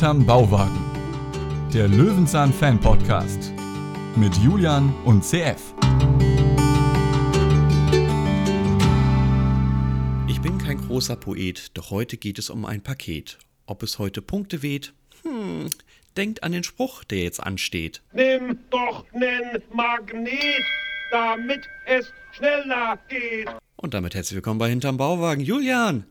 Hinterm Bauwagen. Der Löwenzahn Fan Podcast mit Julian und CF. Ich bin kein großer Poet, doch heute geht es um ein Paket. Ob es heute Punkte weht? Hm, denkt an den Spruch, der jetzt ansteht. Nimm doch nen Magnet, damit es schneller geht. Und damit herzlich willkommen bei Hinterm Bauwagen. Julian!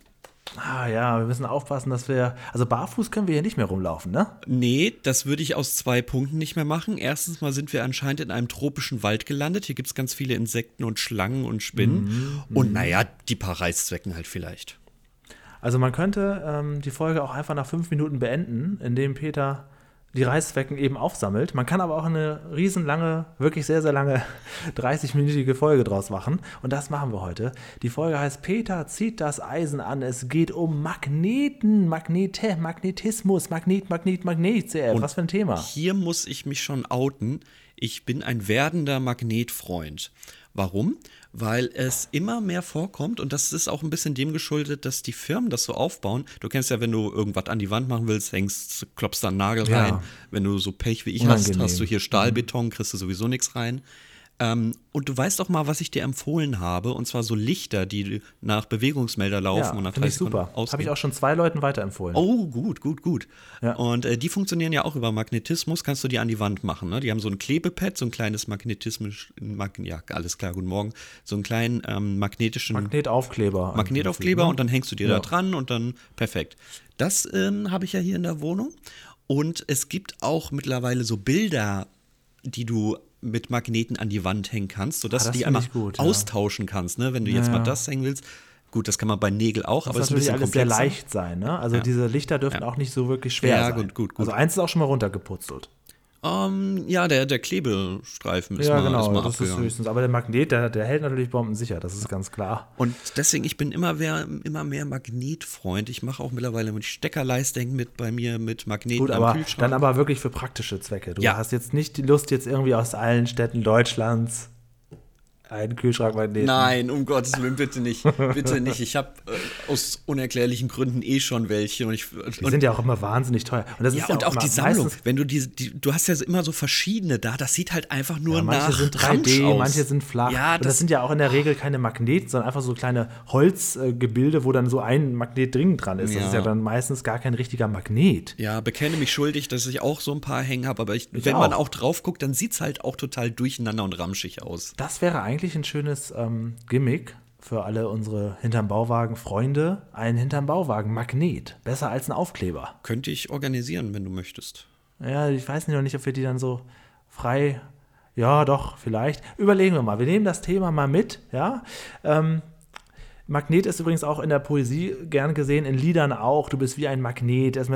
Ah ja, wir müssen aufpassen, dass wir. Also barfuß können wir hier nicht mehr rumlaufen, ne? Nee, das würde ich aus zwei Punkten nicht mehr machen. Erstens mal sind wir anscheinend in einem tropischen Wald gelandet. Hier gibt es ganz viele Insekten und Schlangen und Spinnen. Mhm, und naja, die paar Reißzwecken halt vielleicht. Also man könnte ähm, die Folge auch einfach nach fünf Minuten beenden, indem Peter die Reißzwecken eben aufsammelt. Man kann aber auch eine riesenlange, wirklich sehr, sehr lange 30-minütige Folge draus machen. Und das machen wir heute. Die Folge heißt Peter zieht das Eisen an. Es geht um Magneten, Magnete, Magnetismus, Magnet, Magnet, Magnet. CF. Und Was für ein Thema. Hier muss ich mich schon outen. Ich bin ein werdender Magnetfreund. Warum? Weil es immer mehr vorkommt und das ist auch ein bisschen dem geschuldet, dass die Firmen das so aufbauen. Du kennst ja, wenn du irgendwas an die Wand machen willst, hängst, klopfst da einen Nagel Ja. rein. Wenn du so Pech wie ich hast, Unangenehm. hast du hier Stahlbeton, kriegst du sowieso nichts rein. Ähm, und du weißt doch mal, was ich dir empfohlen habe, und zwar so Lichter, die nach Bewegungsmelder laufen Ja, und nach finde 30 ich super. Habe ich auch schon zwei Leuten weiterempfohlen. Oh, gut, gut, gut. Ja. Und äh, die funktionieren ja auch über Magnetismus, kannst du die an die Wand machen. Ne? Die haben so ein Klebepad, so ein kleines Magnetismus, Mag ja, alles klar, guten Morgen, so einen kleinen ähm, magnetischen Magnetaufkleber. Magnetaufkleber ne? und dann hängst du dir da Ja. dran und dann perfekt. Das ähm, habe ich ja hier in der Wohnung. Und es gibt auch mittlerweile so Bilder, die du mit Magneten an die Wand hängen kannst, sodass Ah, du die einmal gut, ja. austauschen kannst. Ne? Wenn du jetzt Ja. mal das hängen willst. Gut, das kann man bei Nägel auch, aber Das es ein natürlich bisschen alles sehr komplexer. leicht sein, ne? Also Ja. diese Lichter dürfen Ja. auch nicht so wirklich schwer Ja, sein. gut, gut, gut. Also eins ist auch schon mal runtergeputzelt. Ähm, ja, der, der Klebestreifen ist ja, mal, genau, ist mal das ist höchstens. Aber der Magnet, der, der hält natürlich bombensicher, das ist ganz klar. Und deswegen, ich bin immer mehr, immer mehr Magnetfreund. Ich mache auch mittlerweile mit Steckerleiste hängen mit bei mir mit Magneten Gut, aber Kühlschrank. dann aber wirklich für praktische Zwecke. Du Ja. hast jetzt nicht die Lust, jetzt irgendwie aus allen Städten Deutschlands einen Kühlschrankmagneten. Nein, um Gottes Willen, bitte nicht. Bitte nicht. Ich habe äh, aus unerklärlichen Gründen eh schon welche. Und ich, Die und, sind ja auch immer wahnsinnig teuer. Und, das ja, ist ja und auch immer die Sammlung. Wenn du die, die, du hast ja immer so verschiedene da, das sieht halt einfach nur Ja, manche nach sind Ramsch 3D, aus. manche sind flach. Ja, und das das, sind ja auch in der Regel keine Magneten, sondern einfach so kleine Holzgebilde, wo dann so ein Magnet drin dran ist. Das Ja. ist ja dann meistens gar kein richtiger Magnet. ja, bekenne mich schuldig, dass ich auch so ein paar hängen habe, aber ich, Ich wenn man auch. auch drauf guckt, dann sieht es halt auch total durcheinander und ramschig aus. Das wäre eigentlich ein schönes ähm, Gimmick für alle unsere hinterm Bauwagen Freunde. Ein hinterm Bauwagen Magnet. Besser als ein Aufkleber. Könnte ich organisieren, wenn du möchtest. Ja, ich weiß noch nicht, ob wir die dann so frei. Ja, doch, vielleicht. Überlegen wir mal. Wir nehmen das Thema mal mit, ja. Ähm, Magnet ist übrigens auch in der Poesie gern gesehen, in Liedern auch. Du bist wie ein Magnet. Es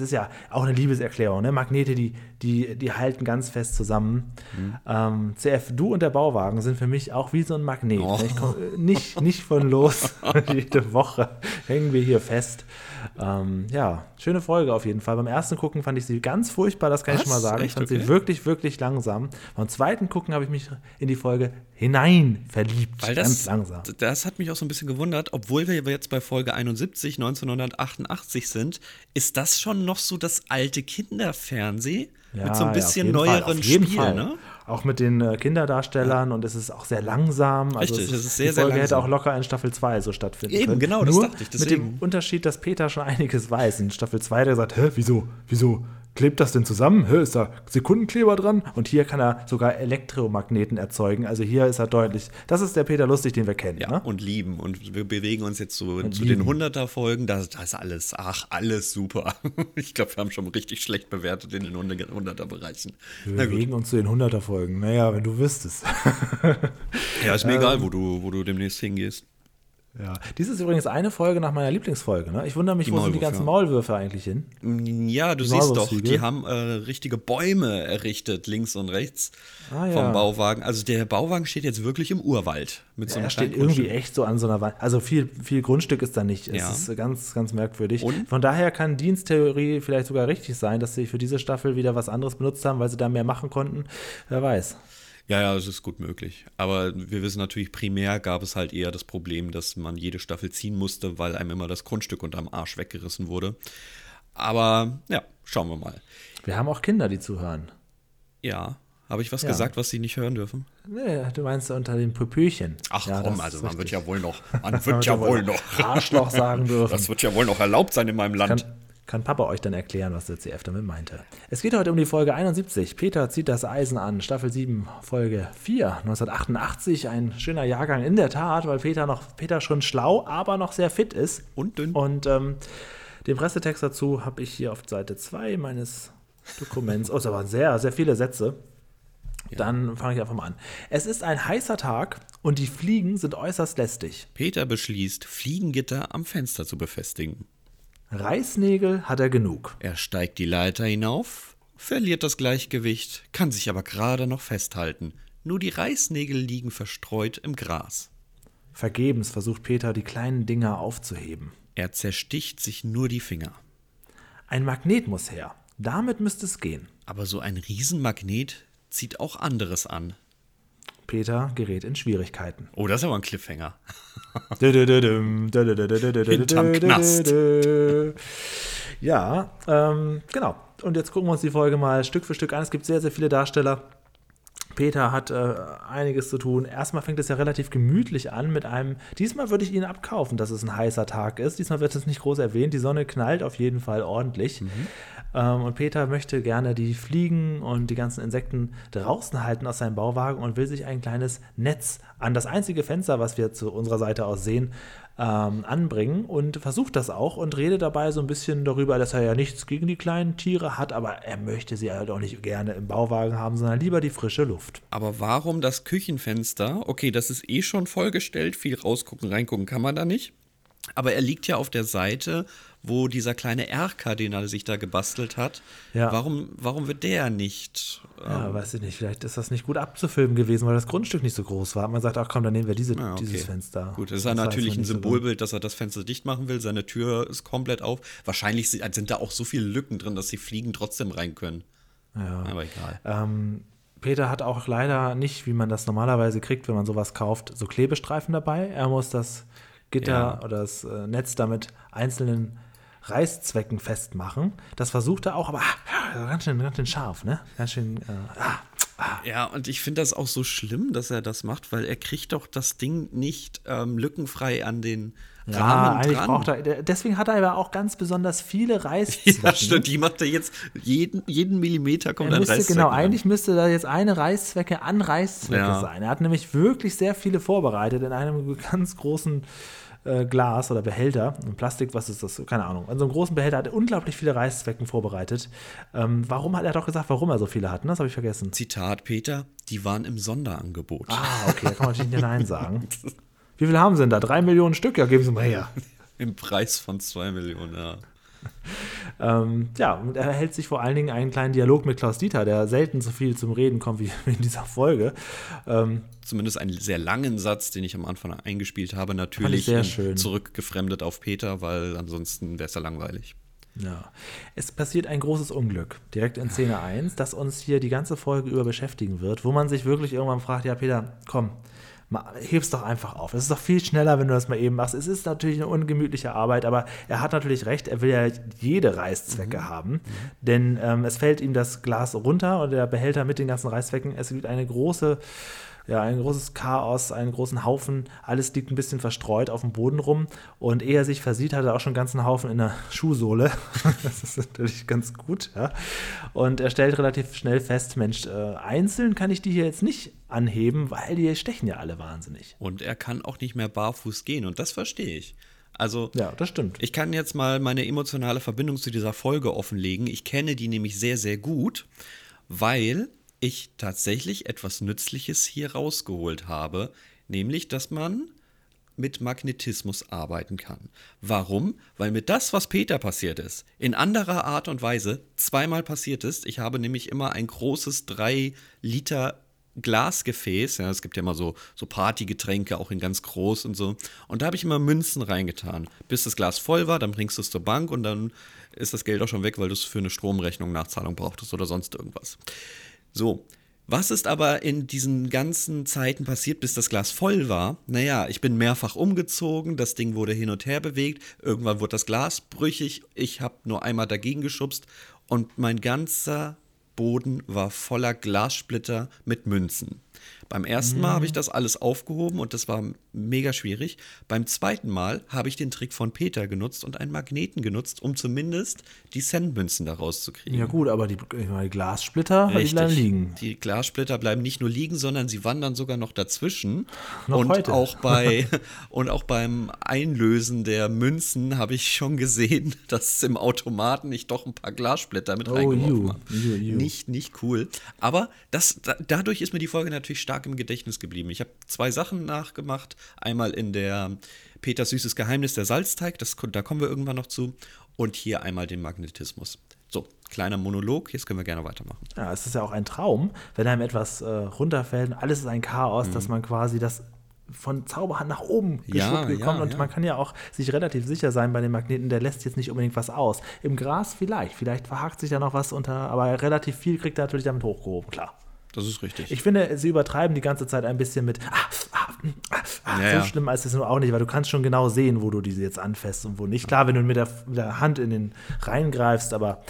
ist ja auch eine Liebeserklärung. Ne? Magnete, die, die, die halten ganz fest zusammen. Ähm, CF, du und der Bauwagen sind für mich auch wie so ein Magnet. Oh. Ich komm, äh, nicht, nicht von los. Jede Woche hängen wir hier fest. Ähm, ja, schöne Folge auf jeden Fall. Beim ersten Gucken fand ich sie ganz furchtbar, das kann ich Was? schon mal sagen. Ich fand Okay. sie wirklich, wirklich langsam. Beim zweiten Gucken habe ich mich in die Folge hinein verliebt. Weil ganz das, langsam. das hat mich auch so ein bisschen gewundert, obwohl wir jetzt bei Folge 71, 1988 sind, ist das schon noch so das alte Kinderfernsehen mit so ein ja, bisschen Fall, neueren auf jeden Spiel, Fall. ne? Auch mit den äh, Kinderdarstellern und es ist auch sehr langsam. Also Richtig, es es ist sehr, die sehr Folge hätte langsam. auch locker in Staffel 2 so stattfinden Eben, können. genau, das Nur dachte ich, Mit deswegen. dem Unterschied, dass Peter schon einiges weiß. In Staffel 2 hat er gesagt, hä, wieso, wieso klebt das denn zusammen? Hä, ist da Sekundenkleber dran? Und hier kann er sogar Elektromagneten erzeugen. Also hier ist er deutlich, das ist der Peter Lustig, den wir kennen. Ja, ne? und lieben. Und wir bewegen uns jetzt so Und zu den lieben. 100er-Folgen. Da, da ist alles, ach, alles super. Ich glaube, wir haben schon richtig schlecht bewertet in den 100er-Bereichen. Na Wir bewegen uns zu den 100er-Folgen. Naja, wenn du wüsstest. Ja, ist mir Ähm. egal, wo du, wo du demnächst hingehst. Ja. Dies ist übrigens eine Folge nach meiner Lieblingsfolge. Ne? Ich wundere mich, Die wo sind die ganzen ja. Maulwürfe eigentlich hin? Ja, du Die siehst doch, die haben äh, richtige Bäume errichtet, links und rechts Ah, ja. vom Bauwagen. Also der Bauwagen steht jetzt wirklich im Urwald. Mit so Ja, einem er steht irgendwie echt so an so einer Wand. Also viel, viel Grundstück ist da nicht. Es ist ganz, ganz merkwürdig. Und? Von daher kann Diensttheorie vielleicht sogar richtig sein, dass sie für diese Staffel wieder was anderes benutzt haben, weil sie da mehr machen konnten. Wer weiß. Ja, ja, das ist gut möglich. Aber wir wissen natürlich, primär gab es halt eher das Problem, dass man jede Staffel ziehen musste, weil einem immer das Grundstück unterm Arsch weggerissen wurde. Aber ja, schauen wir mal. Wir haben auch Kinder, die zuhören. Ja, habe ich was Ja. gesagt, was sie nicht hören dürfen? Nee, du meinst unter den Pöpöchen. Ach Ja, komm, also man wird richtig. ja wohl noch, Man wird ja wohl noch. Arschloch sagen dürfen. Das wird ja wohl noch erlaubt sein in meinem Land. Kann, kann Papa euch dann erklären, was der CF damit meinte. Es geht heute um die Folge 71. Peter zieht das Eisen an. Staffel 7, Folge 4, 1988. Ein schöner Jahrgang in der Tat, weil Peter noch Peter schon schlau, aber noch sehr fit ist. Und dünn. Und ähm, den Pressetext dazu habe ich hier auf Seite 2 meines Dokuments. Oh, es waren sehr, sehr viele Sätze. Dann fange ich einfach mal an. Es ist ein heißer Tag und die Fliegen sind äußerst lästig. Peter beschließt, Fliegengitter am Fenster zu befestigen. Reißnägel hat er genug. Er steigt die Leiter hinauf, verliert das Gleichgewicht, kann sich aber gerade noch festhalten. Nur die Reißnägel liegen verstreut im Gras. Vergebens versucht Peter, die kleinen Dinger aufzuheben. Er zersticht sich nur die Finger. Ein Magnet muss her. Damit müsste es gehen. Aber so ein Riesenmagnet zieht auch anderes an. Peter gerät in Schwierigkeiten. Oh, das ist aber ein Cliffhanger. Hinterm Knast. Ja, ähm, genau. Und jetzt gucken wir uns die Folge mal Stück für Stück an. Es gibt sehr, sehr viele Darsteller. Peter hat äh, einiges zu tun. Erstmal fängt es ja relativ gemütlich an mit einem. Diesmal würde ich Ihnen abkaufen, dass es ein heißer Tag ist. Diesmal wird es nicht groß erwähnt. Die Sonne knallt auf jeden Fall ordentlich. Ähm, und Peter möchte gerne die Fliegen und die ganzen Insekten draußen halten aus seinem Bauwagen und will sich ein kleines Netz an das einzige Fenster, was wir zu unserer Seite aus sehen, ähm, anbringen und versucht das auch und redet dabei so ein bisschen darüber, dass er ja nichts gegen die kleinen Tiere hat, aber er möchte sie halt auch nicht gerne im Bauwagen haben, sondern lieber die frische Luft. Aber warum das Küchenfenster? Okay, das ist eh schon vollgestellt. Viel rausgucken, reingucken kann man da nicht. Aber er liegt ja auf der Seite, wo dieser kleine Erker, den er sich da gebastelt hat. Ja. Warum, warum wird der nicht? Ja, weiß ich nicht, vielleicht ist das nicht gut abzufilmen gewesen, weil das Grundstück nicht so groß war. Man sagt, ach komm, dann nehmen wir diese, Ah, okay. dieses Fenster. Gut, das ist ja natürlich ein Symbolbild, dass er das Fenster dicht machen will. Seine Tür ist komplett auf. Wahrscheinlich sind, sind da auch so viele Lücken drin, dass die Fliegen trotzdem rein können. Ja. Aber egal. Ähm, Peter hat auch leider nicht, wie man das normalerweise kriegt, wenn man sowas kauft, so Klebestreifen dabei. Er muss das Gitter Ja. oder das äh, Netz damit einzelnen Reißzwecken festmachen. Das versucht er auch, aber ah, ganz, schön, ganz schön scharf, ne? Ganz schön. Äh, ah, Ja, und ich finde das auch so schlimm, dass er das macht, weil er kriegt doch das Ding nicht ähm, lückenfrei an den ja, Rahmen eigentlich dran. braucht er. Deswegen hat er aber auch ganz besonders viele Reißzwecken. ja, stimmt. Die macht er jetzt jeden, jeden Millimeter kommt Er ein müsste, genau, dran. eigentlich müsste da jetzt eine Reißzwecke an Reißzwecke Ja. sein. Er hat nämlich wirklich sehr viele vorbereitet in einem ganz großen äh, Glas oder Behälter. Ein Plastik, was ist das? Keine Ahnung. In so einem großen Behälter hat er unglaublich viele Reißzwecken vorbereitet. Ähm, warum hat er doch gesagt, warum er so viele hat? Ne? Das habe ich vergessen. Zitat Peter, die waren im Sonderangebot. Ah, okay, da kann man natürlich nicht Nein sagen. Wie viele haben sie denn da? Drei Millionen Stück? Ja, geben Sie mal her. Im Preis von zwei Millionen, ja. Ähm, ja, und er hält sich vor allen Dingen einen kleinen Dialog mit Klaus Dieter, der selten so viel zum Reden kommt wie in dieser Folge. Ähm, Zumindest einen sehr langen Satz, den ich am Anfang eingespielt habe, natürlich zurückgefremdet auf Peter, weil ansonsten wäre es ja langweilig. Ja. Es passiert ein großes Unglück, direkt in Szene 1, das uns hier die ganze Folge über beschäftigen wird, wo man sich wirklich irgendwann fragt, ja Peter, komm, heb's doch einfach auf. Es ist doch viel schneller, wenn du das mal eben machst. Es ist natürlich eine ungemütliche Arbeit, aber er hat natürlich recht, er will ja jede Reißzwecke haben, denn ähm, es fällt ihm das Glas runter und der Behälter mit den ganzen Reißzwecken, es gibt eine große ja, ein großes Chaos, einen großen Haufen. Alles liegt ein bisschen verstreut auf dem Boden rum. Und ehe er sich versieht, hat er auch schon einen ganzen Haufen in der Schuhsohle. das ist natürlich ganz gut. Ja. Und er stellt relativ schnell fest, Mensch, äh, einzeln kann ich die hier jetzt nicht anheben, weil die stechen ja alle wahnsinnig. Und er kann auch nicht mehr barfuß gehen und das verstehe ich. Also, Ja, das stimmt. ich kann jetzt mal meine emotionale Verbindung zu dieser Folge offenlegen. Ich kenne die nämlich sehr, sehr gut, weil ich tatsächlich etwas Nützliches hier rausgeholt habe, nämlich, dass man mit Magnetismus arbeiten kann. Warum? Weil mir das, was Peter passiert ist, in anderer Art und Weise zweimal passiert ist. Ich habe nämlich immer ein großes 3 Liter Glasgefäß. Ja, es gibt ja immer so, so Partygetränke, auch in ganz groß und so. Und da habe ich immer Münzen reingetan. Bis das Glas voll war, dann bringst du es zur Bank und dann ist das Geld auch schon weg, weil du es für eine Stromrechnung Nachzahlung brauchtest oder sonst irgendwas. So, Was ist aber in diesen ganzen Zeiten passiert, bis das Glas voll war? Naja, ich bin mehrfach umgezogen, das Ding wurde hin und her bewegt, irgendwann wurde das Glas brüchig, ich habe nur einmal dagegen geschubst und mein ganzer Boden war voller Glassplitter mit Münzen. Beim ersten Mal habe ich das alles aufgehoben und das war mega schwierig. Beim zweiten Mal habe ich den Trick von Peter genutzt und einen Magneten genutzt, um zumindest die Centmünzen da rauszukriegen. Ja gut, aber die, meine, die Glassplitter, Richtig. bleiben liegen. Die Glassplitter bleiben nicht nur liegen, sondern sie wandern sogar noch dazwischen. Noch und heute. auch bei und auch beim Einlösen der Münzen habe ich schon gesehen, dass im Automaten ich doch ein paar Glassplitter mit Oh, reingeworfen habe. Nicht nicht cool, aber das da, dadurch ist mir die Folge natürlich stark im Gedächtnis geblieben. Ich habe zwei Sachen nachgemacht, einmal in der Peters süßes Geheimnis der Salzteig, das da kommen wir irgendwann noch zu und hier einmal den Magnetismus. So, kleiner Monolog, jetzt können wir gerne weitermachen. Ja, es ist ja auch ein Traum, wenn einem etwas äh, runterfällt und alles ist ein Chaos, dass man quasi das von Zauberhand nach oben Mhm. Ja, geschwuppt bekommt. ja, und ja. man kann ja auch sich relativ sicher sein bei den Magneten, der lässt jetzt nicht unbedingt was aus. Im Gras vielleicht, vielleicht verhakt sich da noch was unter, aber relativ viel kriegt er natürlich damit hochgehoben, klar. Das ist richtig. Ich finde, sie übertreiben die ganze Zeit ein bisschen mit ah, ah, ah, ah, Ja, so ja. schlimm ist es nur auch nicht, weil du kannst schon genau sehen, wo du diese jetzt anfasst und wo nicht. Klar, wenn du mit der, mit der Hand in den reingreifst, aber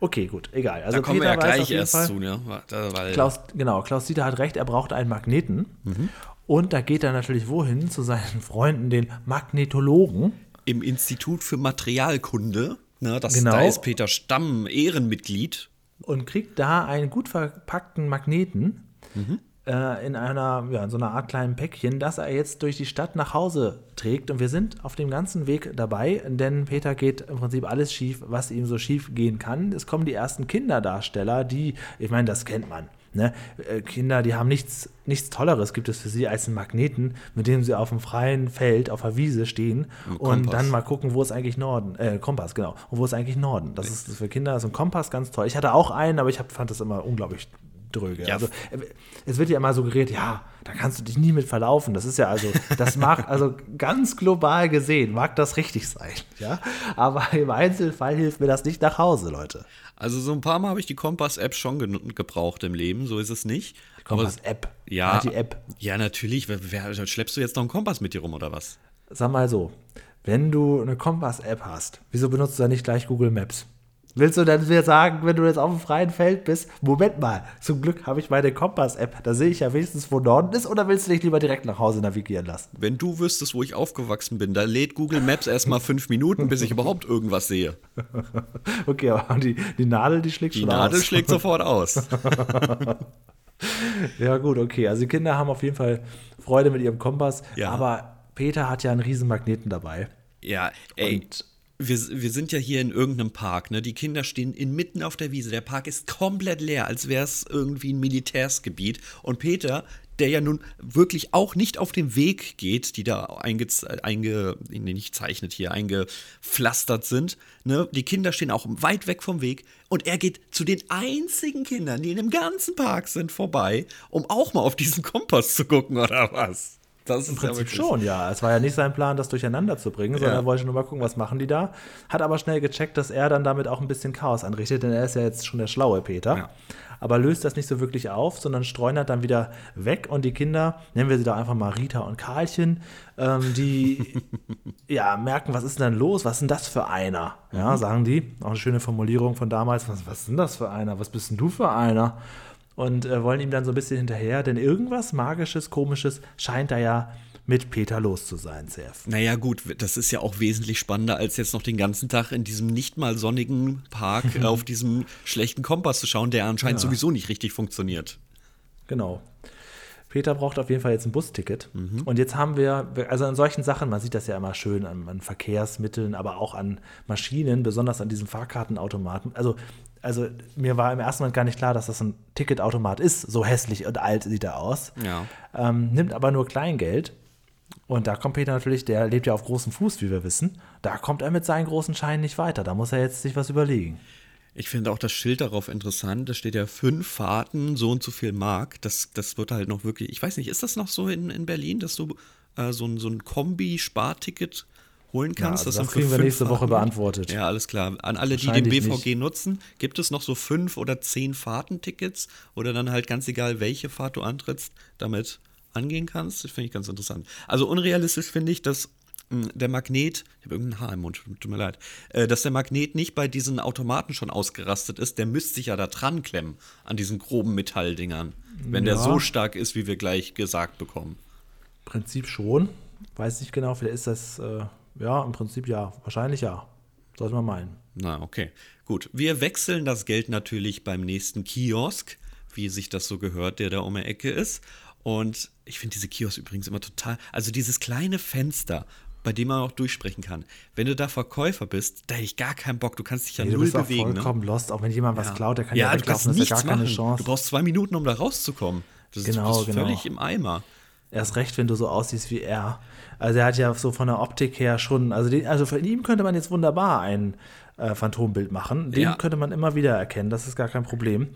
okay, gut, egal. Also da kommen wir ja gleich erst Fall- zu, ne? Warte, Weil Klaus, genau, Klaus Dieter hat recht, er braucht einen Magneten. Mhm. Und da geht er natürlich wohin? Zu seinen Freunden, den Magnetologen. im Institut für Materialkunde, ne, das, Genau. da ist Peter Stamm Ehrenmitglied. Und kriegt da einen gut verpackten Magneten Mhm. äh, in einer, ja, in so einer Art kleinen Päckchen, das er jetzt durch die Stadt nach Hause trägt. Und wir sind auf dem ganzen Weg dabei, denn Peter geht im Prinzip alles schief, was ihm so schief gehen kann. Es kommen die ersten Kinderdarsteller, die, ich meine, das kennt man. Ne? Äh, Kinder, die haben nichts, nichts Tolleres, gibt es für sie als einen Magneten, mit dem sie auf dem freien Feld, auf der Wiese stehen und dann mal gucken, wo ist eigentlich Norden, äh, Kompass, genau, und wo ist eigentlich Norden. Das ist für Kinder so ein Kompass ganz toll. Ich hatte auch einen, aber ich hab, fand das immer unglaublich dröge. Ja. Also, äh, es wird ja immer suggeriert, ja, da kannst du dich nie mit verlaufen. Das ist ja also, das mag, also ganz global gesehen, mag das richtig sein, ja. Aber im Einzelfall hilft mir das nicht nach Hause, Leute. Also so ein paar Mal habe ich die Kompass-App schon gebraucht im Leben, so ist es nicht. Kompass-App. Ja, Halt die App. ja, natürlich. Wer, schleppst du jetzt noch einen Kompass mit dir rum oder was? Sag mal so, wenn du eine Kompass-App hast, wieso benutzt du dann nicht gleich Google Maps? Willst du dann mir sagen, wenn du jetzt auf dem freien Feld bist, Moment mal, zum Glück habe ich meine Kompass-App, da sehe ich ja wenigstens, wo Norden ist, oder willst du dich lieber direkt nach Hause navigieren lassen? Wenn du wüsstest, wo ich aufgewachsen bin, da lädt Google Maps erstmal fünf Minuten, bis ich überhaupt irgendwas sehe. Okay, aber die, die Nadel, die schlägt Die schon Nadel aus. schlägt sofort aus. Ja, gut, okay. Also die Kinder haben auf jeden Fall Freude mit ihrem Kompass, Ja. aber Peter hat ja einen riesen Magneten dabei. Ja, ey. Und- wir, wir sind ja hier in irgendeinem Park, ne? Die Kinder stehen inmitten auf der Wiese. Der Park ist komplett leer, als wäre es irgendwie ein Militärsgebiet. Und Peter, der ja nun wirklich auch nicht auf dem Weg geht, die da einge, einge nicht zeichnet hier, eingepflastert sind. Ne? Die Kinder stehen auch weit weg vom Weg und er geht zu den einzigen Kindern, die in dem ganzen Park sind, vorbei, um auch mal auf diesen Kompass zu gucken oder was. Das ist Im Prinzip schon, ja. Es war ja nicht sein Plan, das durcheinander zu bringen, sondern Ja. er wollte nur mal gucken, was machen die da. Hat aber schnell gecheckt, dass er dann damit auch ein bisschen Chaos anrichtet, denn er ist ja jetzt schon der schlaue Peter. Ja. Aber löst das nicht so wirklich auf, sondern streunert dann wieder weg und die Kinder, nennen wir sie doch einfach mal Rita und Karlchen, ähm, die ja merken, was ist denn los? Was ist denn das für einer? Ja, Mhm. sagen die. Auch eine schöne Formulierung von damals. Was, was ist denn das für einer? Was bist denn du für einer? Und äh, wollen ihm dann so ein bisschen hinterher, denn irgendwas Magisches, Komisches scheint da ja mit Peter los zu sein, CF. Naja, gut, das ist ja auch wesentlich spannender, als jetzt noch den ganzen Tag in diesem nicht mal sonnigen Park auf diesem schlechten Kompass zu schauen, der anscheinend sowieso nicht richtig funktioniert. Genau. Peter braucht auf jeden Fall jetzt ein Busticket. Mhm. Und jetzt haben wir, also an solchen Sachen, man sieht das ja immer schön an, an Verkehrsmitteln, aber auch an Maschinen, besonders an diesen Fahrkartenautomaten. Also, also mir war im ersten Moment gar nicht klar, dass das ein Ticketautomat ist. So hässlich und alt sieht er aus. Ja. Ähm, nimmt aber nur Kleingeld. Und da kommt Peter natürlich, der lebt ja auf großem Fuß, wie wir wissen. Da kommt er mit seinen großen Scheinen nicht weiter. Da muss er jetzt sich was überlegen. Ich finde auch das Schild darauf interessant. Da steht ja fünf Fahrten, so und so viel Mark. Das, das wird halt noch wirklich. Ich weiß nicht, ist das noch so in, in Berlin, dass du äh, so ein, so ein Kombi-Sparticket holen kannst. also das das kriegen wir nächste Woche Fahrten. beantwortet. Ja, alles klar. An alle, die den BVG nutzen, gibt es noch so fünf oder zehn Fahrtentickets oder dann halt ganz egal, welche Fahrt du antrittst, damit angehen kannst. Das finde ich ganz interessant. Also unrealistisch finde ich, dass mh, der Magnet, ich habe irgendein Haar im Mund, tut mir leid, äh, dass der Magnet nicht bei diesen Automaten schon ausgerastet ist. Der müsste sich ja da dran klemmen an diesen groben Metalldingern, wenn der Ja. so stark ist, wie wir gleich gesagt bekommen. Prinzip schon. Weiß nicht genau, vielleicht ist das, äh, ja, im Prinzip ja. Wahrscheinlich ja. Sollte man meinen. Na, okay. Gut. Wir wechseln das Geld natürlich beim nächsten Kiosk, wie sich das so gehört, der da um die Ecke ist. Und ich finde diese Kiosk übrigens immer total. Also dieses kleine Fenster, bei dem man auch durchsprechen kann. Wenn du da Verkäufer bist, da hätte ich gar keinen Bock. Du kannst dich ja Nee, du null bist auch bewegen. Ne? vollkommen lost. Auch wenn jemand was klaut, der kann ja, ja, du kannst ist ja nichts gar keine machen. Chance. Du brauchst zwei Minuten, um da rauszukommen. Das Genau, ist, du bist genau. völlig im Eimer. Erst recht, wenn du so aussiehst wie er. Also er hat ja so von der Optik her schon, also, den, also von ihm könnte man jetzt wunderbar ein äh, Phantombild machen. Den Ja. könnte man immer wieder erkennen, das ist gar kein Problem.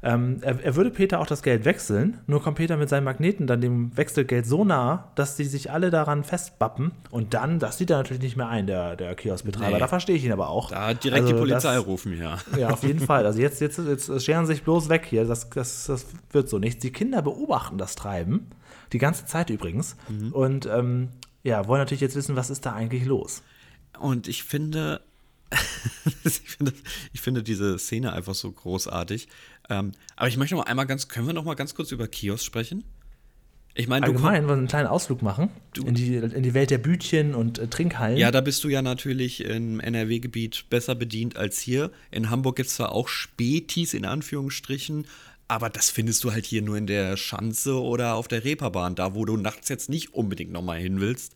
Ähm, er, er würde Peter auch das Geld wechseln, nur kommt Peter mit seinen Magneten dann dem Wechselgeld so nah, dass die sich alle daran festbappen und dann, das sieht er natürlich nicht mehr ein, der, der Kioskbetreiber. Nee. Da verstehe ich ihn aber auch. Da direkt Also die Polizei das- rufen, ja. ja, auf jeden Fall. Also jetzt, jetzt, jetzt scheren sie sich bloß weg hier. Das, das, das wird so nichts. Die Kinder beobachten das Treiben. Die ganze Zeit übrigens. Mhm. Und ähm, ja, wollen natürlich jetzt wissen, was ist da eigentlich los. Und ich finde, ich finde, ich finde diese Szene einfach so großartig. Ähm, aber ich möchte noch mal einmal ganz, können wir noch mal ganz kurz über Kiosk sprechen? Ich meine, Allgemein wollen wir einen kleinen Ausflug machen in die, in die Welt der Bütchen und äh, Trinkhallen. ja, da bist du ja natürlich im NRW-Gebiet besser bedient als hier. In Hamburg gibt es zwar auch Spätis in Anführungsstrichen, aber das findest du halt hier nur in der Schanze oder auf der Reeperbahn, da wo du nachts jetzt nicht unbedingt noch mal hin willst.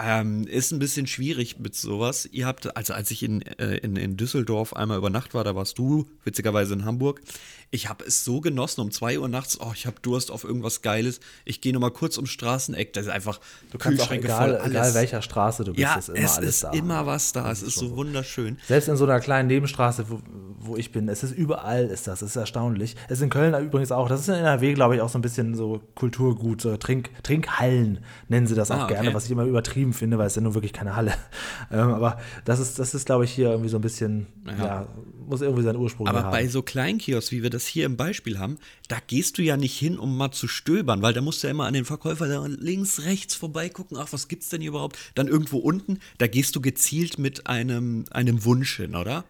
Ähm, ist ein bisschen schwierig mit sowas. Ihr habt, also als ich in, äh, in, in Düsseldorf einmal über Nacht war, da warst du witzigerweise in Hamburg. Ich habe es so genossen, um 2 Uhr nachts, oh, ich habe Durst auf irgendwas Geiles. Ich gehe nochmal kurz ums Straßeneck, das ist einfach du kannst auch egal, voll, egal welcher Straße du bist, Ja, ist immer es alles ist da. immer was da. Es Das ist schon so wunderschön. Selbst in so einer kleinen Nebenstraße, wo, wo ich bin, es ist überall, ist das, es ist erstaunlich. Es ist in Köln übrigens auch, das ist in NRW, glaube ich, auch so ein bisschen so Kulturgut, so Trink, Trinkhallen nennen sie das auch Ah, okay. gerne, was ich immer übertrieben finde, weil es ja nun wirklich keine Halle. Ähm, aber das ist, das ist, glaube ich, hier irgendwie so ein bisschen, ja, muss irgendwie seinen Ursprung Aber haben. bei so Kleinkiosks, wie wir das hier im Beispiel haben, da gehst du ja nicht hin, um mal zu stöbern, weil da musst du ja immer an den Verkäufer links, rechts vorbeigucken. Ach, was gibt's denn hier überhaupt? Dann irgendwo unten, da gehst du gezielt mit einem, einem Wunsch hin, oder?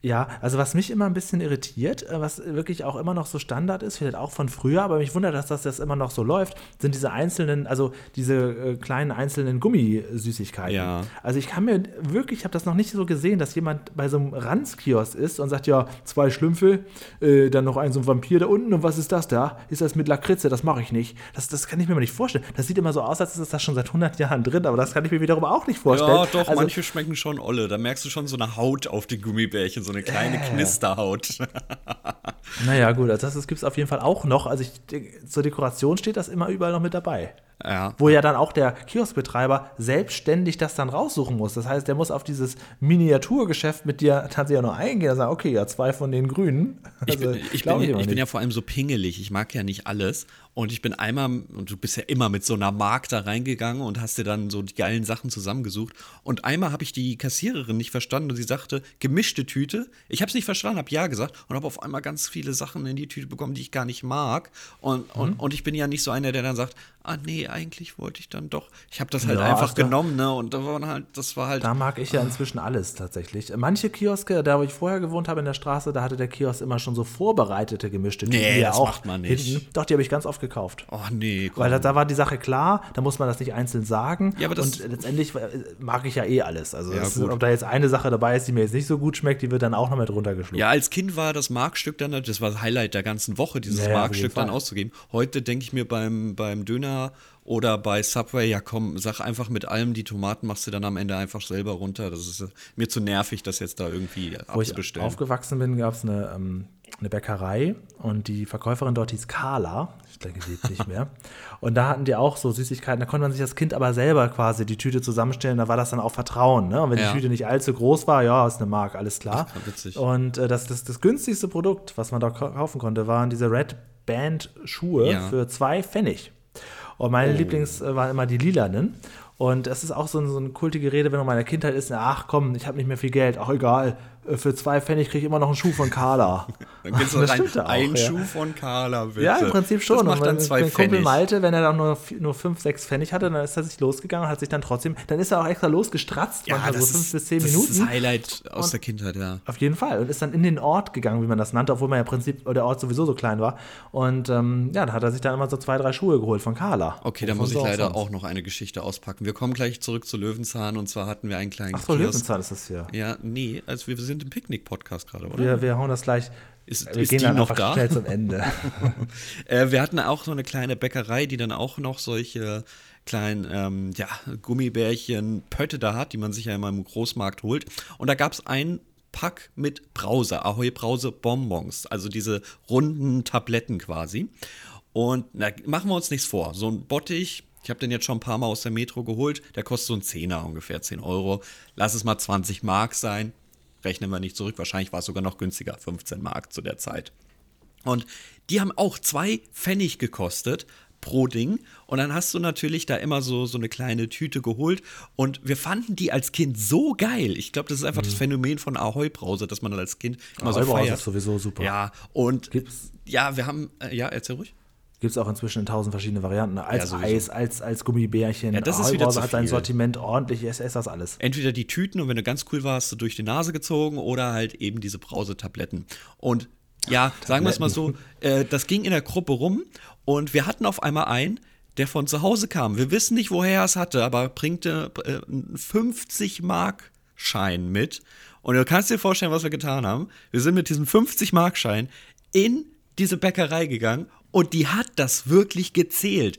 Ja, also was mich immer ein bisschen irritiert, äh, was wirklich auch immer noch so Standard ist, vielleicht auch von früher, aber mich wundert, dass das, das immer noch so läuft, sind diese einzelnen, also diese äh, kleinen einzelnen Gummisüßigkeiten. Ja. Also ich kann mir wirklich, ich habe das noch nicht so gesehen, dass jemand bei so einem Ranzkiosk ist und sagt, ja, zwei Schlümpfe, äh, dann noch ein so ein Vampir da unten und was ist das da? Ist das mit Lakritze? Das mache ich nicht. Das, das kann ich mir mal nicht vorstellen. Das sieht immer so aus, als ist das schon seit 100 Jahren drin, aber das kann ich mir wiederum auch nicht vorstellen. Ja, doch, also, manche schmecken schon olle. Da merkst du schon so eine Haut auf den Gummibärchen, so eine kleine Knisterhaut. Naja, gut, also das gibt es auf jeden Fall auch noch. Also ich, zur Dekoration steht das immer überall noch mit dabei. ja. Wo ja dann auch der Kioskbetreiber selbstständig das dann raussuchen muss. Das heißt, der muss auf dieses Miniaturgeschäft mit dir tatsächlich auch noch eingehen und sagen, okay, ja, zwei von den Grünen. Ich bin, Also, ich, bin, immer ich bin nicht. ja vor allem so pingelig. Ich mag ja nicht alles. Und ich bin einmal, und du bist ja immer mit so einer Mark da reingegangen und hast dir dann so die geilen Sachen zusammengesucht. Und einmal habe ich die Kassiererin nicht verstanden und sie sagte, gemischte Tüte. Ich habe es nicht verstanden, habe ja gesagt und habe auf einmal ganz viele Sachen in die Tüte bekommen, die ich gar nicht mag. Und, Mhm. und, und ich bin ja nicht so einer, der dann sagt, ah nee, eigentlich wollte ich dann doch. Ich habe das halt Ja, einfach da- genommen, ne? Und da war halt, das war halt. Da mag ich ja inzwischen alles tatsächlich. Manche Kioske, da wo ich vorher gewohnt habe in der Straße, da hatte der Kiosk immer schon so vorbereitete gemischte. Nee, das macht man nicht. Hinten, doch, die habe ich ganz oft gekauft. oh nee, komm. Weil da, da war die Sache klar, da muss man das nicht einzeln sagen. Ja, aber das- und letztendlich äh, mag ich ja eh alles. Also, Ja, gut. ob da jetzt eine Sache dabei ist, die mir jetzt nicht so gut schmeckt, die wird dann auch noch mit runtergeschluckt. Ja, als Kind war das Markstück dann, das war das Highlight der ganzen Woche, dieses Ja, Markstück dann auszugeben. Heute denke ich mir beim, beim Döner oder bei Subway, ja komm, sag einfach mit allem, die Tomaten machst du dann am Ende einfach selber runter. Das ist äh, mir zu nervig, das jetzt da irgendwie Wo ich abzubestellen. aufgewachsen bin, gab es eine, ähm, eine Bäckerei und die Verkäuferin dort hieß Carla. Ich denke, sie lebt nicht mehr. Und da hatten die auch so Süßigkeiten. Da konnte man sich als Kind aber selber quasi die Tüte zusammenstellen. Da war das dann auch Vertrauen. Ne? Und wenn Ja. die Tüte nicht allzu groß war, ja, ist eine Mark, alles klar. Ach, witzig. Und äh, das, das, das günstigste Produkt, was man da kau- kaufen konnte, waren diese Red Band Schuhe Ja. für zwei Pfennig. Und meine Lieblings äh, waren immer die lilanen. Und das ist auch so, ein, so eine kultige Rede, wenn du in meiner Kindheit ist, ach komm, ich habe nicht mehr viel Geld, ach egal, für zwei Pfennig kriege ich immer noch einen Schuh von Carla. Dann gibt's Das noch ein, stimmt ja auch, ein ja. Schuh von Carla, bitte. Ja, im Prinzip schon. Das macht und dann mein, zwei mein Kumpel. Malte, wenn er dann nur, nur fünf, sechs Pfennig hatte, dann ist er sich losgegangen und hat sich dann trotzdem, dann ist er auch extra losgestratzt, Ja, manchmal das so fünf ist, bis zehn das Minuten. ist das Highlight aus der Kindheit, ja. Auf jeden Fall. Und ist dann in den Ort gegangen, wie man das nannte, obwohl man ja im Prinzip der Ort sowieso so klein war. Und ähm, ja, da hat er sich dann immer so zwei, drei Schuhe geholt von Carla. Okay, da muss ich leider auch noch eine Geschichte auspacken. Wir kommen gleich zurück zu Löwenzahn und zwar hatten wir einen kleinen Ach so, Kiosk. Löwenzahn ist das hier. Ja, nee, also wir sind im Picknick-Podcast gerade, oder? Wir, wir hauen das gleich. Ist- wir ist gehen die dann noch da? schnell zum Ende. Äh, wir hatten auch so eine kleine Bäckerei, die dann auch noch solche kleinen ähm, ja, Gummibärchen, Pötte da hat, die man sich ja immer im Großmarkt holt. Und da gab es ein Pack mit Brause, Ahoi Brause Bonbons, also diese runden Tabletten quasi. Und na, machen wir uns nichts vor. So ein Bottich, ich habe den jetzt schon ein paar Mal aus der Metro geholt, der kostet so ein Zehner ungefähr, 10 Euro. Lass es mal 20 Mark sein. Rechnen wir nicht zurück. Wahrscheinlich war es sogar noch günstiger, 15 Mark zu der Zeit. Und die haben auch zwei Pfennig gekostet pro Ding. Und dann hast du natürlich da immer so, so eine kleine Tüte geholt. Und wir fanden die als Kind so geil. Ich glaube, das ist einfach das Phänomen von Ahoi Brause, dass man dann als Kind immer so Mhm. Ahoi Brause feiert. ist sowieso super. Ja, und Gibt's- ja, wir haben, äh, ja, erzähl ruhig. Gibt es auch inzwischen in tausend verschiedene Varianten. Als Ja. Eis, als, als Gummibärchen. Ja, das ist wieder zu hat sein. Sortiment ordentlich. Ich esse das alles. entweder die Tüten und wenn du ganz cool warst, du durch die Nase gezogen oder halt eben diese Brausetabletten. Und ja, sagen wir es mal so, äh, das ging in der Gruppe rum und wir hatten auf einmal einen, der von zu Hause kam. Wir wissen nicht, woher er es hatte, aber bringte äh, einen 50 Mark Schein mit. Und du kannst dir vorstellen, was wir getan haben. Wir sind mit diesem 50 Mark Schein in diese Bäckerei gegangen und die hat das wirklich gezählt.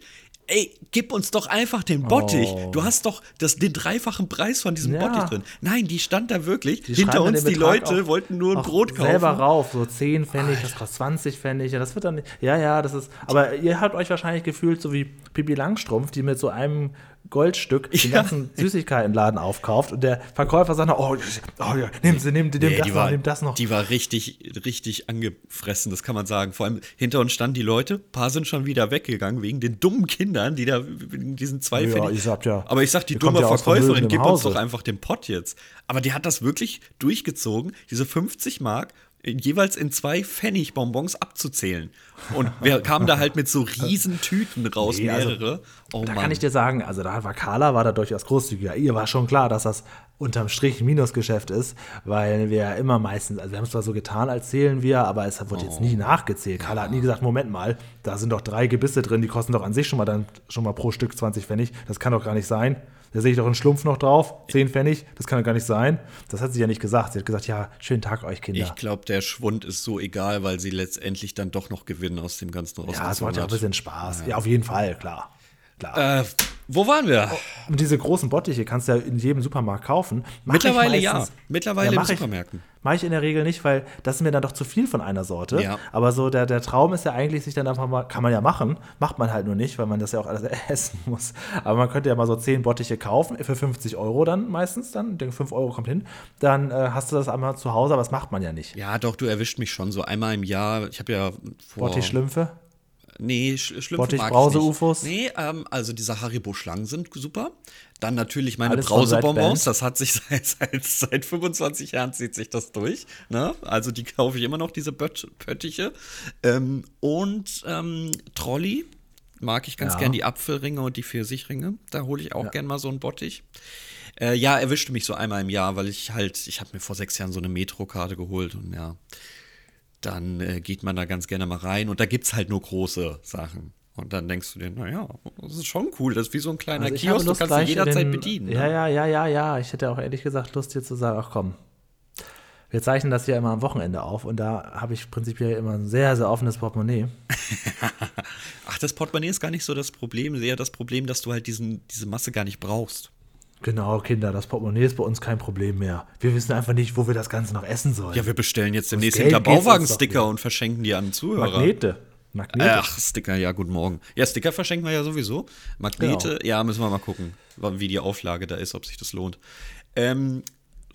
Ey, gib uns doch einfach den Bottich. Oh. Du hast doch das, den dreifachen Preis von diesem Ja. Bottich drin. Nein, die stand da wirklich. Die Hinter uns die Leute auch- wollten nur ein Brot kaufen. Selber rauf, so 10 Pfennig, das kostet 20 Pfennig. Das wird dann nicht. Ja, ja, das ist. Aber ihr habt euch wahrscheinlich gefühlt, so wie Pipi Langstrumpf, die mit so einem Goldstück den Ja. ganzen Süßigkeitenladen aufkauft und der Verkäufer sagt noch, oh, oh ja, nehmen Sie, nehmen, nehmen Nee, das die, noch, war, nehmen das noch. die war richtig, richtig angefressen, das kann man sagen. Vor allem hinter uns standen die Leute, ein paar sind schon wieder weggegangen wegen den dummen Kindern, die da wegen diesen zwei Ja, ihr sagt ja, Aber ich sag, die dumme Verkäuferin, gib uns doch einfach den Pott jetzt. Aber die hat das wirklich durchgezogen, diese 50 Mark jeweils in zwei Pfennigbonbons abzuzählen. Und wir kamen da halt mit so riesen Tüten raus, Nee, also, mehrere. oh da Mann. kann ich dir sagen, also da war Carla war da durchaus großzügiger. Ihr war schon klar, dass das unterm Strich Minusgeschäft ist, weil wir ja immer meistens, also wir haben es zwar so getan, als zählen wir, aber es wurde jetzt Oh. nie nachgezählt. Carla hat nie gesagt, Moment mal, da sind doch drei Gebisse drin, die kosten doch an sich schon mal dann schon mal pro Stück 20 Pfennig. Das kann doch gar nicht sein. Da sehe ich doch einen Schlumpf noch drauf, 10 Pfennig, das kann doch gar nicht sein. Das hat sie ja nicht gesagt. Sie hat gesagt, ja, schönen Tag euch, Kinder. Ich glaube, der Schwund ist so egal, weil sie letztendlich dann doch noch Gewinn aus dem Ganzen ja, es macht ja auch ein bisschen Spaß. Ja, auf jeden Fall, klar. Klar. Äh, wo waren wir? Und diese großen Bottiche kannst du ja in jedem Supermarkt kaufen. Mach Mittlerweile ich ja. meistens- Mittlerweile mach in Supermärkten. Mache ich in der Regel nicht, weil das ist mir dann doch zu viel von einer Sorte. Ja. Aber so der, der Traum ist ja eigentlich, sich dann einfach mal, kann man ja machen, macht man halt nur nicht, weil man das ja auch alles essen muss. Aber man könnte ja mal so 10 Bottiche kaufen, für 50 Euro dann meistens, dann, ich denke 5 Euro kommt hin. Dann äh, hast du das einmal zu Hause, aber das macht man ja nicht. Ja, doch, du erwischt mich schon so einmal im Jahr. Ich habe ja vor. Bottich-Schlümpfe? Nee, Sch Schlümpfe Bottich, mag Brause, ich nicht. Ufos? Nee, ähm, also diese Haribo-Schlangen sind super. Dann natürlich meine Alles Brausebonbons. Das hat sich seit, seit, seit 25 Jahren zieht sich das durch. Ne? Also die kaufe ich immer noch, diese Pöttiche. Ähm, und ähm, Trolli mag ich ganz Ja. gern, die Apfelringe und die Pfirsichringe. Da hole ich auch gern mal so einen Bottich. Äh, ja, erwischte mich so einmal im Jahr, weil ich halt, ich habe mir vor sechs Jahren so eine Metro-Karte geholt und ja, dann äh, geht man da ganz gerne mal rein und da gibt's halt nur große Sachen. Und dann denkst du dir, naja, das ist schon cool, das ist wie so ein kleiner Also Kiosk, du Lust kannst ihn jederzeit den- bedienen. Ja, ne? ja, ja, ja, ja. Ich hätte auch ehrlich gesagt Lust, dir zu sagen, ach komm, wir zeichnen das ja immer am Wochenende auf und da habe ich prinzipiell immer ein sehr, sehr offenes Portemonnaie. Ach, das Portemonnaie ist gar nicht so das Problem, eher das Problem, dass du halt diesen, diese Masse gar nicht brauchst. Genau, Kinder, das Portemonnaie ist bei uns kein Problem mehr. Wir wissen einfach nicht, wo wir das Ganze noch essen sollen. Ja, wir bestellen jetzt demnächst hinter Bauwagen-Sticker und verschenken die an Zuhörer. Magnete. Magnete. Ach, Sticker, ja, guten Morgen. Ja, Sticker verschenken wir ja sowieso. Magnete, Genau. ja, müssen wir mal gucken, wie die Auflage da ist, ob sich das lohnt. Ähm,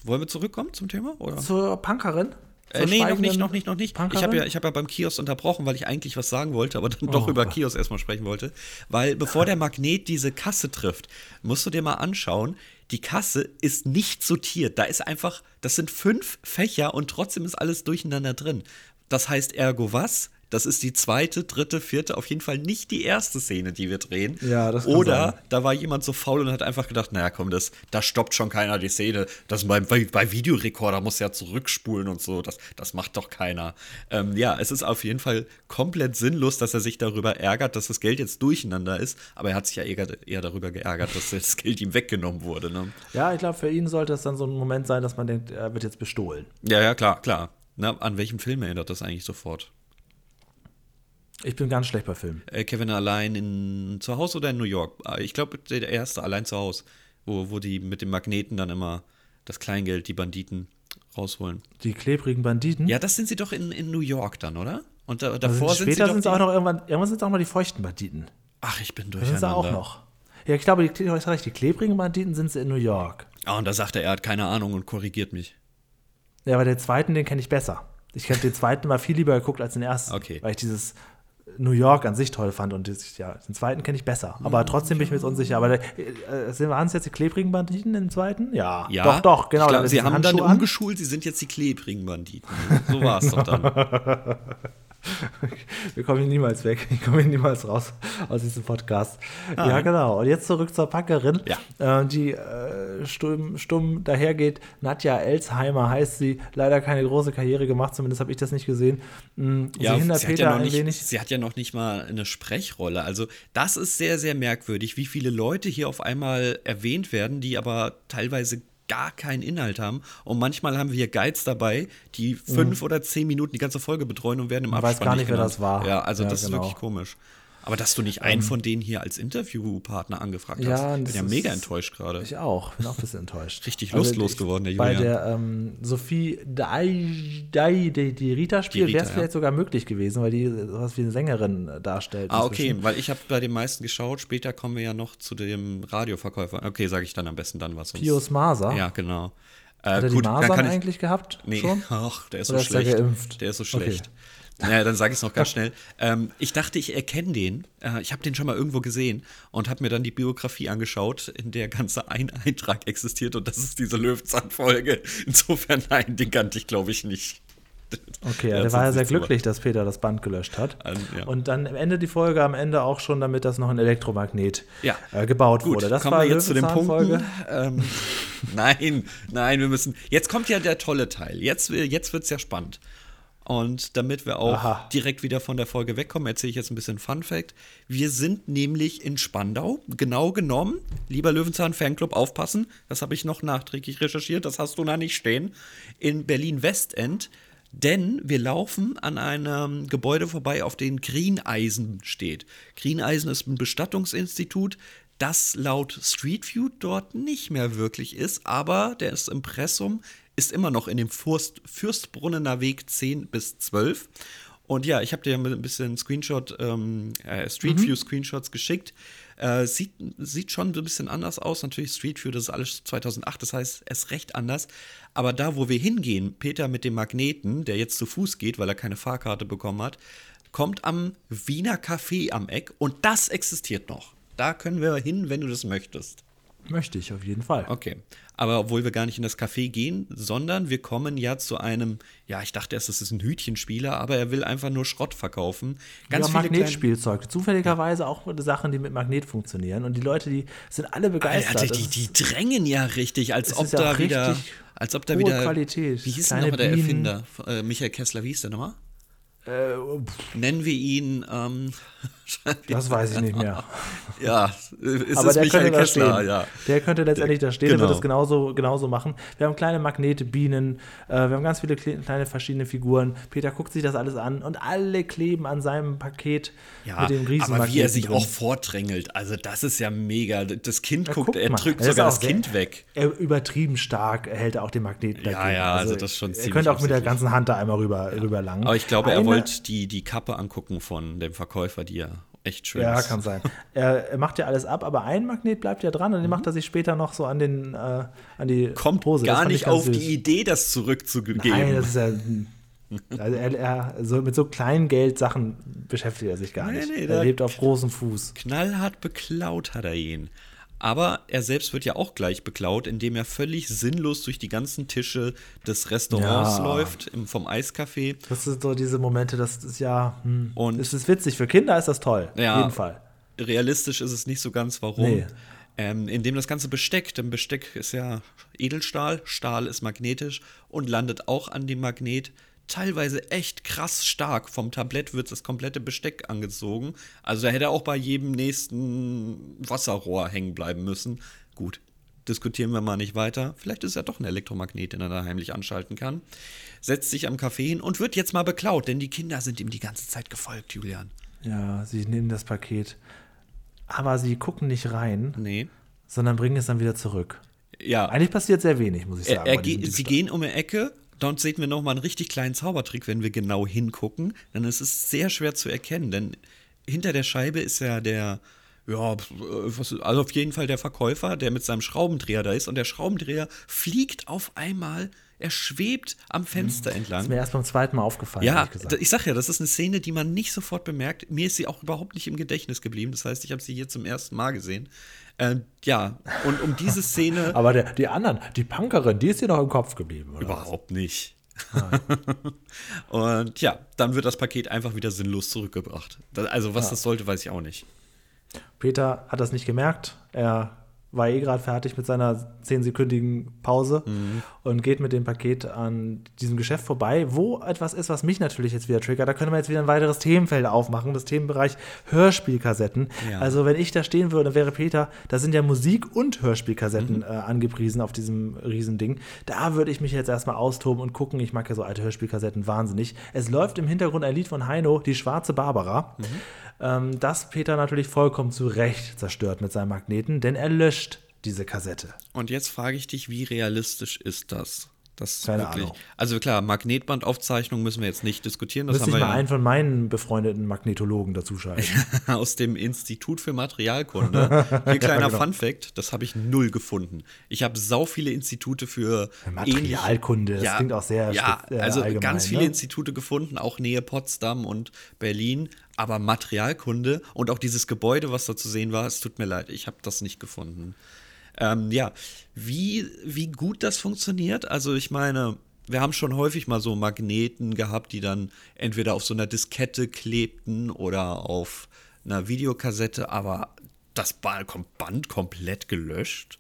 wollen wir zurückkommen zum Thema? Oder? Zur Punkerin? Äh, nee, noch nicht, noch nicht, noch nicht. Ich habe ja, ich hab ja beim Kiosk unterbrochen, weil ich eigentlich was sagen wollte, aber dann doch Oh. über Kiosk erstmal sprechen wollte. Weil bevor der Magnet diese Kasse trifft, musst du dir mal anschauen, die Kasse ist nicht sortiert. Da ist einfach, das sind fünf Fächer und trotzdem ist alles durcheinander drin. Das heißt ergo was? Das ist die zweite, dritte, vierte, auf jeden Fall nicht die erste Szene, die wir drehen. Ja, das kann Oder sein. da war jemand so faul und hat einfach gedacht, naja, komm, das, da stoppt schon keiner die Szene. Das bei, bei, bei Videorekorder muss ja zurückspulen und so. Das, das macht doch keiner. Ähm, ja, es ist auf jeden Fall komplett sinnlos, dass er sich darüber ärgert, dass das Geld jetzt durcheinander ist. Aber er hat sich ja eher, eher darüber geärgert, dass das Geld ihm weggenommen wurde. Ne? Ja, ich glaube, für ihn sollte es dann so ein Moment sein, dass man denkt, er wird jetzt bestohlen. Ja, ja, klar, klar. Na, an welchen Film erinnert das eigentlich sofort? Ich bin ganz schlecht bei Filmen. Äh, Kevin allein in zu Hause oder in New York? Ah, Ich glaube, der erste allein zu Hause, wo, wo die mit dem Magneten dann immer das Kleingeld, die Banditen rausholen. Die klebrigen Banditen. Ja, das sind sie doch in, in New York dann, oder? Und da, Also davor sind sie später sind es die, auch noch irgendwann, irgendwann sind es auch mal die feuchten Banditen. Ach, ich bin Das sind sie auch noch. Ja, ich glaube, die, hast recht, die klebrigen Banditen sind sie in New York. Ah, und da sagt er, er hat keine Ahnung und korrigiert mich. Ja, aber den zweiten, den kenne ich besser. Ich hätte den zweiten mal viel lieber geguckt als den ersten. Okay. Weil ich dieses New York an sich toll fand und ja, den zweiten kenne ich besser. Aber trotzdem bin ich mir jetzt unsicher. Aber äh, sind- waren es jetzt die klebrigen Banditen im zweiten? Ja. Ja, Doch, doch, genau. Glaub, sie haben dann Handschuh an. umgeschult, sie sind jetzt die klebrigen Banditen. So war es doch dann. Wir kommen hier niemals weg. Ich komme hier niemals raus aus diesem Podcast. Ja, genau. Und jetzt zurück zur Packerin, Ja. äh, die äh, stumm, stumm dahergeht. Nadja Elsheimer heißt sie. Leider keine große Karriere gemacht, zumindest habe ich das nicht gesehen. Mm, Ja, sie hindert sie Peter ja, noch ein nicht, wenig. sie hat ja noch nicht mal eine Sprechrolle. Also das ist sehr, sehr merkwürdig, wie viele Leute hier auf einmal erwähnt werden, die aber teilweise gar keinen Inhalt haben. Und manchmal haben wir hier Guides dabei, die fünf oder zehn Minuten die ganze Folge betreuen und werden im Mhm. Man weiß Abspann gar nicht, wer genannt. das war. Ja, also Ja, das genau. ist wirklich komisch. Aber dass du nicht einen von denen hier als Interviewpartner angefragt Ja, hast, und bin ja mega enttäuscht gerade. Ich auch, bin auch ein bisschen enttäuscht. Richtig lustlos ich- geworden, der Bei Julian. der ähm, Sophie Dai, Dai die, die Rita spielt, Rita, wäre es ja. vielleicht sogar möglich gewesen, weil die sowas wie eine Sängerin darstellt. Ah, okay, inzwischen. weil ich habe bei den meisten geschaut. Später kommen wir ja noch zu dem Radioverkäufer. Okay, sage ich dann am besten dann was. Pius Maser. Ja, genau. Äh, Hat er die gut, dann Masern ich, eigentlich gehabt? Nee, Schon? ach, der ist Oder so ist der schlecht. Der ist so Okay. Naja, dann sage ich es noch ganz schnell. Ähm, ich dachte, ich erkenne den. Äh, ich habe den schon mal irgendwo gesehen und habe mir dann die Biografie angeschaut, in der ganze ein Eintrag existiert und das ist diese Löwenzahn-Folge. Insofern, nein, den kannte ich, glaube ich, nicht. Okay, Der ja, der war ja sehr glücklich, dass Peter das Band gelöscht hat. Ähm, ja. Und dann am Ende die Folge, am Ende auch schon damit, dass noch ein Elektromagnet Ja. äh, gebaut Gut, wurde. Das kommen war wir jetzt zu Löwenzahn-Folge. Punkten. Ähm, nein, nein, wir müssen. Jetzt kommt ja der tolle Teil. Jetzt, jetzt wird es ja spannend. Und damit wir auch Aha. direkt wieder von der Folge wegkommen, erzähle ich jetzt ein bisschen Fun Fact. Wir sind nämlich in Spandau, genau genommen. Lieber Löwenzahn Fanclub, aufpassen. Das habe ich noch nachträglich recherchiert. Das hast du da nicht stehen. In Berlin Westend. Denn wir laufen an einem Gebäude vorbei, auf dem Greeneisen steht. Greeneisen ist ein Bestattungsinstitut, das laut Street View dort nicht mehr wirklich ist, aber der ist Impressum, ist immer noch in dem Fürst, Fürstbrunnener Weg 10 bis 12. Und ja, ich habe dir ein bisschen Screenshot, ähm, äh, Street View Screenshots geschickt. Äh, sieht, sieht schon ein bisschen anders aus. Natürlich Street View, das ist alles 2008, das heißt, es ist recht anders. Aber da, wo wir hingehen, Peter mit dem Magneten, der jetzt zu Fuß geht, weil er keine Fahrkarte bekommen hat, kommt am Wiener Café am Eck und das existiert noch. Da können wir hin, wenn du das möchtest. Möchte ich auf jeden Fall. Okay. Aber obwohl wir gar nicht in das Café gehen, sondern wir kommen ja zu einem, ja, ich dachte erst, das ist ein Hütchenspieler, aber er will einfach nur Schrott verkaufen. Ganz ja, Magnetspielzeug. Zufälligerweise auch Sachen, die mit Magnet funktionieren. Und die Leute, die sind alle begeistert. Alter, die, die drängen ja richtig, als ob da wieder, als ob da wieder, Qualität. wie hieß denn nochmal der Bienen. Erfinder? Äh, Michael Kessler, wie hieß der nochmal? äh, Nennen wir ihn, ähm, das weiß ich nicht mehr. ja, ist Aber es der Michael könnte da Kessler, stehen. ja. Der könnte letztendlich da stehen, der Genau. wird es genauso, genauso machen. Wir haben kleine Magnete, Bienen, äh, wir haben ganz viele kle- kleine verschiedene Figuren. Peter guckt sich das alles an und alle kleben an seinem Paket Ja, mit den riesen aber wie er sich drin. auch vordrängelt, also das ist ja mega. Das Kind Ja, guckt, guck er drückt Er ist sogar das sehr- Kind weg. Er übertrieben stark hält er auch den Magneten Ja, ja, also das ist schon Er ziemlich könnte auch mit der ganzen Hand da einmal rüber, rüber langen. Aber ich glaube, er Eine- wollte die, die Kappe angucken von dem Verkäufer, die ja echt schön Ja, ist. kann sein. Er, er macht ja alles ab, aber ein Magnet bleibt ja dran und den macht er sich später noch so an, den, äh, an die Kommt Hose. Gar nicht auf süß. die Idee, das zurückzugeben. Nein, das ist ja, Also er, er, so, mit so kleinen Geldsachen beschäftigt er sich gar Nee, nicht. nee, er lebt auf großem Fuß. Knallhart beklaut hat er ihn. Aber er selbst wird ja auch gleich beklaut, indem er völlig sinnlos durch die ganzen Tische des Restaurants Ja. läuft, im, vom Eiscafé. Das sind so diese Momente, das ist ja, hm, Und- es ist witzig. Für Kinder ist das toll. Ja. Auf jeden Fall. Realistisch ist es nicht so ganz, warum. Nee. Ähm, indem das ganze Besteck, denn Besteck ist ja Edelstahl, Stahl ist magnetisch und landet auch an dem Magnet. Teilweise echt krass stark. Vom Tablett wird das komplette Besteck angezogen. Also da hätte er auch bei jedem nächsten Wasserrohr hängen bleiben müssen. Gut, diskutieren wir mal nicht weiter. Vielleicht ist ja doch ein Elektromagnet, den er da heimlich anschalten kann. Setzt sich am Café hin und wird jetzt mal beklaut, denn die Kinder sind ihm die ganze Zeit gefolgt, Julian. Ja, sie nehmen das Paket. Aber sie gucken nicht rein, Nee. sondern bringen es dann wieder zurück. Ja, Eigentlich passiert sehr wenig, muss ich Er, sagen. er ge sie gehen um die Ecke, dort sehen wir nochmal einen richtig kleinen Zaubertrick, wenn wir genau hingucken. Denn es ist sehr schwer zu erkennen, denn hinter der Scheibe ist ja der, ja, äh, also auf jeden Fall der Verkäufer, der mit seinem Schraubendreher da ist. Und der Schraubendreher fliegt auf einmal, er schwebt am Fenster entlang. Ist mir erst beim zweiten Mal aufgefallen, Ja, da- ich sag ja, das ist eine Szene, die man nicht sofort bemerkt. Mir ist sie auch überhaupt nicht im Gedächtnis geblieben. Das heißt, ich habe sie hier zum ersten Mal gesehen. Ähm, ja, und um diese Szene. Aber der, die anderen, die Punkerin, die ist dir noch im Kopf geblieben, oder? Überhaupt nicht. und ja, dann wird das Paket einfach wieder sinnlos zurückgebracht. Also, was das sollte, weiß ich auch nicht. Peter hat das nicht gemerkt. Er war eh gerade fertig mit seiner zehnsekündigen Pause Mhm. und geht mit dem Paket an diesem Geschäft vorbei, wo etwas ist, was mich natürlich jetzt wieder triggert. Da können wir jetzt wieder ein weiteres Themenfeld aufmachen, das Themenbereich Hörspielkassetten. Ja. Also wenn ich da stehen würde, wäre Peter, da sind ja Musik- und Hörspielkassetten Mhm. äh, angepriesen auf diesem Riesending. Da würde ich mich jetzt erstmal austoben und gucken. Ich mag ja so alte Hörspielkassetten wahnsinnig. Es läuft im Hintergrund ein Lied von Heino, Die schwarze Barbara. Mhm. Ähm, das Peter natürlich vollkommen zu Recht zerstört mit seinem Magneten, denn er löscht diese Kassette. Und jetzt frage ich dich, wie realistisch ist das? Das ist Keine wirklich. Ahnung. Also klar, Magnetbandaufzeichnung müssen wir jetzt nicht diskutieren. Das Müsste haben ich mal ja einen von meinen befreundeten Magnetologen dazuschalten. aus dem Institut für Materialkunde. Hier kleiner genau. Fun-Fact: Das habe ich null gefunden. Ich habe sau viele Institute für Materialkunde, das klingt auch sehr Ja, äh, also ganz viele ne? Institute gefunden, auch Nähe Potsdam und Berlin. Aber Materialkunde und auch dieses Gebäude, was da zu sehen war, es tut mir leid, ich habe das nicht gefunden. Ähm, ja, wie, wie gut das funktioniert, also ich meine, wir haben schon häufig mal so Magneten gehabt, die dann entweder auf so einer Diskette klebten oder auf einer Videokassette, aber das Band komplett gelöscht?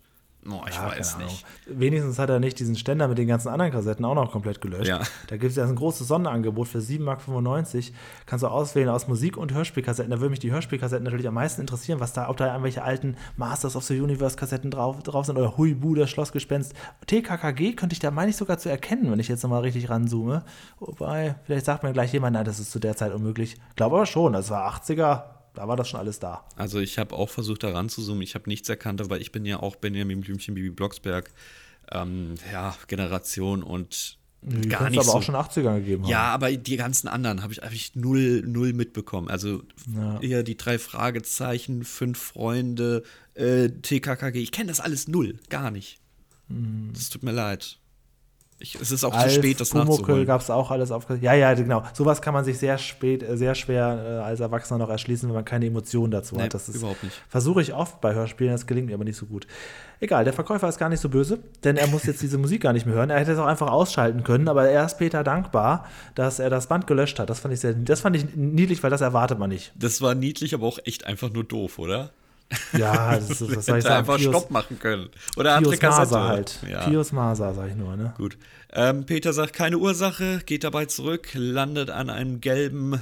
Oh, ich Ja, weiß nicht. Wenigstens hat er nicht diesen Ständer mit den ganzen anderen Kassetten auch noch komplett gelöscht. Ja. Da gibt es ja ein großes Sonderangebot für 7,95 Mark. Kannst du auswählen aus Musik- und Hörspielkassetten. Da würde mich die Hörspielkassetten natürlich am meisten interessieren, was da, ob da irgendwelche alten Masters of the Universe Kassetten drauf, drauf sind oder Huibu, das Schlossgespenst. TKKG könnte ich da, meine ich, sogar zu erkennen, wenn ich jetzt nochmal richtig ranzoome. Wobei, vielleicht sagt mir gleich jemand, nein, das ist zu der Zeit unmöglich. Glaube aber schon, das war 80er, da war das schon alles da. Also ich habe auch versucht, da ranzuzoomen. Ich habe nichts erkannt, aber ich bin ja auch Benjamin Blümchen, Bibi Blocksberg, ähm, ja, Generation und Die gar nicht es aber so. auch schon 80er gegeben haben. ja, aber die ganzen anderen habe ich, hab ich null, null mitbekommen. Also Ja. hier die drei Fragezeichen, fünf Freunde, äh, TKKG. Ich kenne das alles null, gar nicht. Das tut mir leid. Ich, es ist auch Alf, zu spät, das Pumuckl nachzuholen. gab es auch alles auf. Ja, ja, genau. Sowas kann man sich sehr spät, äh, sehr schwer äh, als Erwachsener noch erschließen, wenn man keine Emotionen dazu Nee, hat. Das ist, überhaupt nicht. Versuche ich oft bei Hörspielen, das gelingt mir aber nicht so gut. Egal, der Verkäufer ist gar nicht so böse, denn er muss jetzt diese Musik gar nicht mehr hören. Er hätte es auch einfach ausschalten können, aber er ist Peter dankbar, dass er das Band gelöscht hat. Das fand ich sehr, das fand ich niedlich, weil das erwartet man nicht. Das war niedlich, aber auch echt einfach nur doof, oder? Ja, das ist, was soll ich sagen? einfach Pius, Stopp machen können. Oder andere Pius Kassette. Maser halt. Ja. Pius Maser, sag ich nur, ne? Gut. Ähm, Peter sagt keine Ursache, geht dabei zurück, landet an einem gelben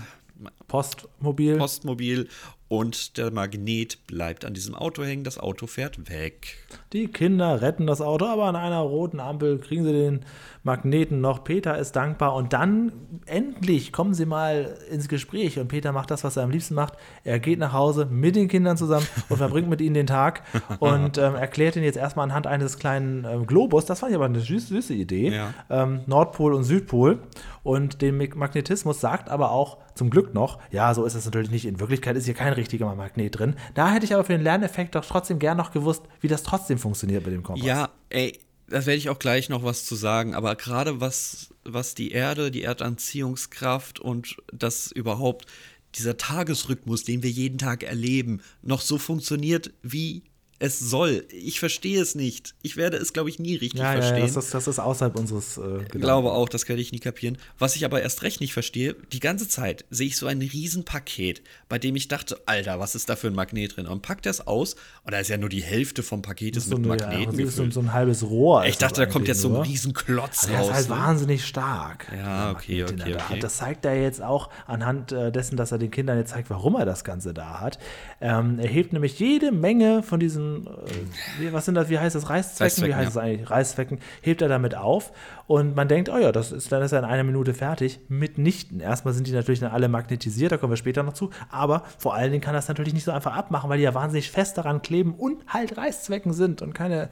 Postmobil. Postmobil und der Magnet bleibt an diesem Auto hängen. Das Auto fährt weg. Die Kinder retten das Auto, aber an einer roten Ampel kriegen sie den Magneten noch. Peter ist dankbar und dann endlich kommen sie mal ins Gespräch und Peter macht das, was er am liebsten macht. Er geht nach Hause mit den Kindern zusammen und verbringt mit ihnen den Tag und ähm, erklärt ihnen jetzt erstmal anhand eines kleinen ähm, Globus, das fand ich aber eine süße, süße Idee, Ja. ähm, Nordpol und Südpol und den Mag- Magnetismus sagt aber auch zum Glück noch, ja, so ist es natürlich nicht. In Wirklichkeit ist hier kein richtiger Magnet drin. Da hätte ich aber für den Lerneffekt doch trotzdem gern noch gewusst, wie das trotzdem funktioniert mit dem Kompass. Ja, ey, da werde ich auch gleich noch was zu sagen. Aber gerade was was die Erde, die Erdanziehungskraft und das überhaupt dieser Tagesrhythmus, den wir jeden Tag erleben, noch so funktioniert, wie es soll. Ich verstehe es nicht. Ich werde es, glaube ich, nie richtig Ja, ja, verstehen. ja das, ist, das ist außerhalb unseres äh, Ich glaube auch, das werde ich nie kapieren. Was ich aber erst recht nicht verstehe, die ganze Zeit sehe ich so ein Riesenpaket, bei dem ich dachte, Alter, was ist da für ein Magnet drin? Und packt das aus und da ist ja nur die Hälfte vom Paket ist so, mit ja, Magneten das ist so, so ein halbes Rohr. ich das dachte, da kommt jetzt so ein. Riesenklotz Der raus. ist halt ne? wahnsinnig stark. Ja, okay, Magnet, okay, okay. Das zeigt er jetzt auch anhand äh, dessen, dass er den Kindern jetzt zeigt, warum er das Ganze da hat. Ähm, er hebt nämlich jede Menge von diesen, äh, wie, was sind das, wie heißt das, Reißzwecken? wie Reißzwecken, heißt ja. es eigentlich? Reißzwecken, hebt er damit auf und man denkt, oh ja, das ist, dann ist er in einer Minute fertig. Mitnichten. Erstmal sind die natürlich dann alle magnetisiert, da kommen wir später noch zu, aber vor allen Dingen kann das natürlich nicht so einfach abmachen, weil die ja wahnsinnig fest daran kleben und halt Reißzwecken sind und keine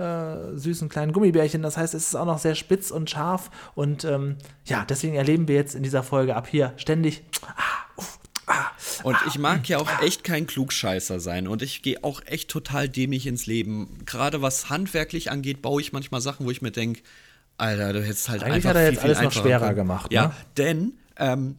äh, süßen kleinen Gummibärchen. Das heißt, es ist auch noch sehr spitz und scharf. Und ähm, ja, deswegen erleben wir jetzt in dieser Folge ab hier ständig. Ah, uff, ah, Und ich mag ja auch echt kein Klugscheißer sein. Und ich gehe auch echt total dämlich ins Leben. Gerade was handwerklich angeht, baue ich manchmal Sachen, wo ich mir denke, Alter, du hättest halt Eigentlich einfach hat er viel, jetzt viel alles noch schwerer können. gemacht, Ja, ne? denn ähm,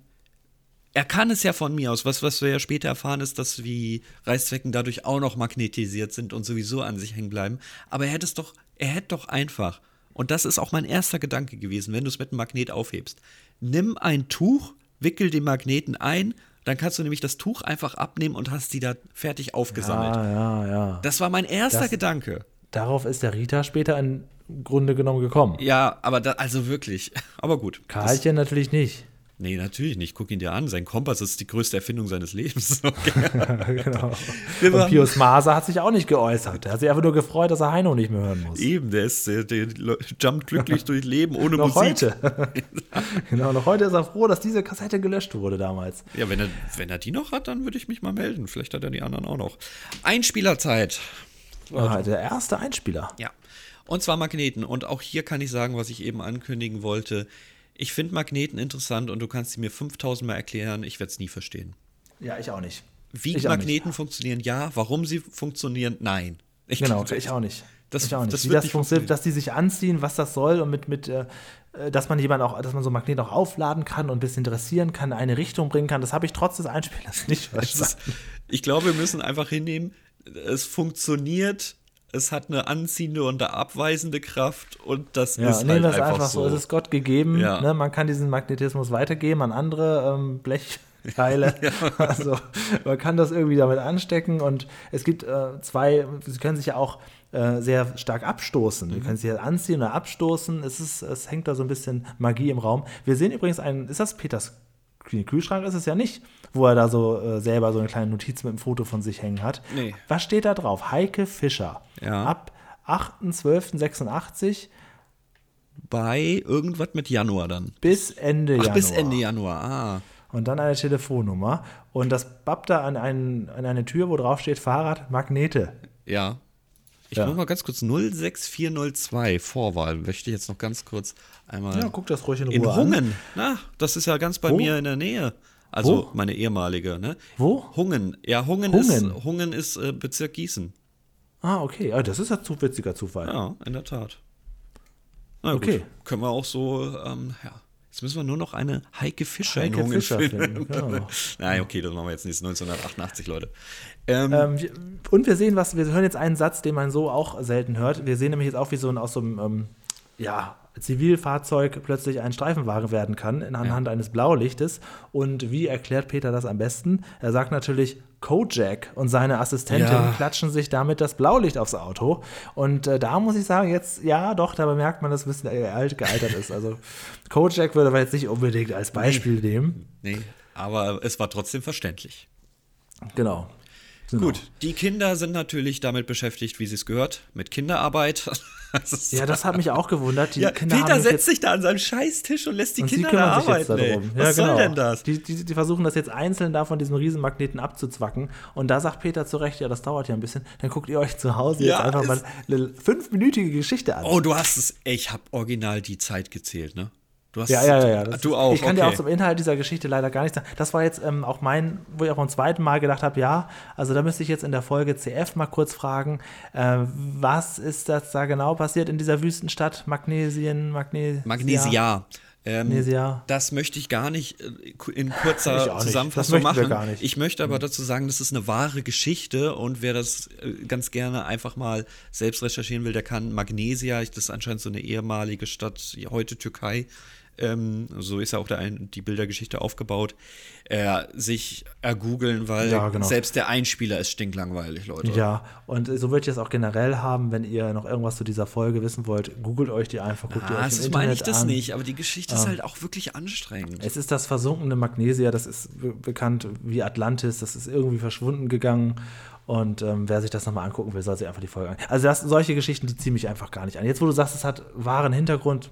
er kann es ja von mir aus. Was, was wir ja später erfahren, ist, dass wie Reißzwecken dadurch auch noch magnetisiert sind und sowieso an sich hängen bleiben. Aber er hätte es doch, er hätte doch einfach, und das ist auch mein erster Gedanke gewesen, wenn du es mit einem Magnet aufhebst. Nimm ein Tuch, wickel den Magneten ein, dann kannst du nämlich das Tuch einfach abnehmen und hast die da fertig aufgesammelt. ja, ja, ja. Das war mein erster Das- Gedanke. Darauf ist der Rita später im Grunde genommen gekommen. Ja, aber da, also wirklich. Aber gut. Karlchen natürlich nicht. Nee, natürlich nicht. Guck ihn dir an. Sein Kompass ist die größte Erfindung seines Lebens. Genau. Und Pius Maser hat sich auch nicht geäußert. Er hat sich einfach nur gefreut, dass er Heino nicht mehr hören muss. Eben, der ist, der, der jumpt glücklich durch Leben ohne noch Musik. heute. genau, noch heute ist er froh, dass diese Kassette gelöscht wurde damals. Ja, wenn er, wenn er die noch hat, dann würde ich mich mal melden. Vielleicht hat er die anderen auch noch. Einspielerzeit. Ah, der erste Einspieler. Ja. Und zwar Magneten. Und auch hier kann ich sagen, was ich eben ankündigen wollte. Ich finde Magneten interessant und du kannst sie mir 5000 Mal erklären. Ich werde es nie verstehen. Ja, ich auch nicht. Wie Ich Magneten funktionieren, ja. Warum sie funktionieren, nein. Ich, Genau, ich auch nicht. Das- ich auch nicht. das Wie das nicht funktioniert, dass die sich anziehen, was das soll und mit, mit äh, dass man jemanden auch, dass man so einen Magnet auch aufladen kann und ein bisschen dressieren kann, in eine Richtung bringen kann, das habe ich trotz des Einspielers nicht Es ist, verstanden. ich glaube, wir müssen einfach hinnehmen, es funktioniert, es hat eine anziehende und eine abweisende Kraft und das Ja, ist nehmen halt das einfach, einfach so. so. Es ist Gott gegeben. Ja. Ne? Man kann diesen Magnetismus weitergeben an andere ähm, Blechteile. Also man kann das irgendwie damit anstecken und es gibt äh, zwei, sie können sich ja auch äh, sehr stark abstoßen. Mhm. Sie können sich ja anziehen oder abstoßen. Es, ist, es hängt da so ein bisschen Magie im Raum. Wir sehen übrigens einen, ist das Peters Kühlschrank? Ist es ja nicht, wo er da so äh, selber so eine kleine Notiz mit einem Foto von sich hängen hat. Nee. Was steht da drauf? Heike Fischer. Ja. Ab 8.12.86 Bei irgendwas mit Januar dann. bis Ende Ach, Januar. bis Ende Januar, ah. Und dann eine Telefonnummer. Und das babbt da an, einen, an eine Tür, wo drauf steht Fahrrad, Magnete. Ja. Ich Ja. muss mal ganz kurz 06402 Vorwahl. Möchte ich jetzt noch ganz kurz einmal. Ja, guck das ruhig in Ruhe in. Hungen. Na, das ist ja ganz bei Wo? mir in der Nähe. Also Wo? meine ehemalige, ne? Wo? Hungen. Ja, Hungen, Hungen. ist Hungen ist äh, Bezirk Gießen. Ah, okay. Ja, das ist ja zu witziger Zufall. Ja, in der Tat. Na Okay. gut. Können wir auch so, ähm, ja. Jetzt müssen wir nur noch eine Heike Fischer Heike in Hungen Fischer finden. finden, genau. Nein, okay, das machen wir jetzt nicht. 1988, Leute. Ähm, Ähm, und wir sehen was, wir hören jetzt einen Satz, den man so auch selten hört. Wir sehen nämlich jetzt auch, wie so ein, aus so einem ähm, ja, Zivilfahrzeug plötzlich ein Streifenwagen werden kann, in, anhand eines Blaulichtes. Und wie erklärt Peter das am besten? Er sagt natürlich, Kojak und seine Assistentin Ja. klatschen sich damit das Blaulicht aufs Auto. Und äh, da muss ich sagen, jetzt, ja, doch, da bemerkt man, dass es ein bisschen äh, alt gealtert ist. Also Kojak würde man jetzt nicht unbedingt als Beispiel nehmen. nee, aber es war trotzdem verständlich. Genau. Genau. Gut, die Kinder sind natürlich damit beschäftigt, wie sie es gehört, mit Kinderarbeit. Das Ja, das hat mich auch gewundert. Ja, Peter setzt sich da an seinen Scheißtisch und lässt die Und Kinder da kümmern sich jetzt arbeiten. Was ja, genau. soll denn das? Die, die, die versuchen das jetzt einzeln da von diesem Riesenmagneten abzuzwacken. Und da sagt Peter zu Recht, ja, das dauert ja ein bisschen. Dann guckt ihr euch zu Hause Ja, jetzt einfach mal eine fünfminütige Geschichte an. Oh, du hast es. Ich habe original die Zeit gezählt, ne? Du hast, Ja, ja, ja. Das du auch. Ich kann dir okay. auch zum Inhalt dieser Geschichte leider gar nichts sagen. Das war jetzt ähm, auch mein, wo ich auch beim zweiten Mal gedacht habe, ja, also da müsste ich jetzt in der Folge CF mal kurz fragen, äh, was ist das da genau passiert in dieser Wüstenstadt? Magnesien, Magnesia? Magnesia. Ähm, Magnesia. Das möchte ich gar nicht äh, in kurzer Zusammenfassung machen. Mhm. Ich möchte aber dazu sagen, das ist eine wahre Geschichte und wer das äh, ganz gerne einfach mal selbst recherchieren will, der kann Magnesia, das ist anscheinend so eine ehemalige Stadt, heute Türkei, ähm, so ist ja auch ein- die Bildergeschichte aufgebaut, äh, sich ergoogeln, weil Ja, genau. selbst der Einspieler ist stinklangweilig, Leute. Ja, und so würde ich es auch generell haben, wenn ihr noch irgendwas zu dieser Folge wissen wollt, googelt euch die einfach, guckt ihr Ah, euch im das Internet meine ich das an. nicht, aber die Geschichte ist halt auch wirklich anstrengend. Es ist das versunkene Magnesia, das ist be bekannt wie Atlantis, das ist irgendwie verschwunden gegangen. Und ähm, wer sich das nochmal angucken will, soll sich einfach die Folge an. Also das, solche Geschichten, die ziehen mich einfach gar nicht an. Jetzt, wo du sagst, es hat wahren Hintergrund,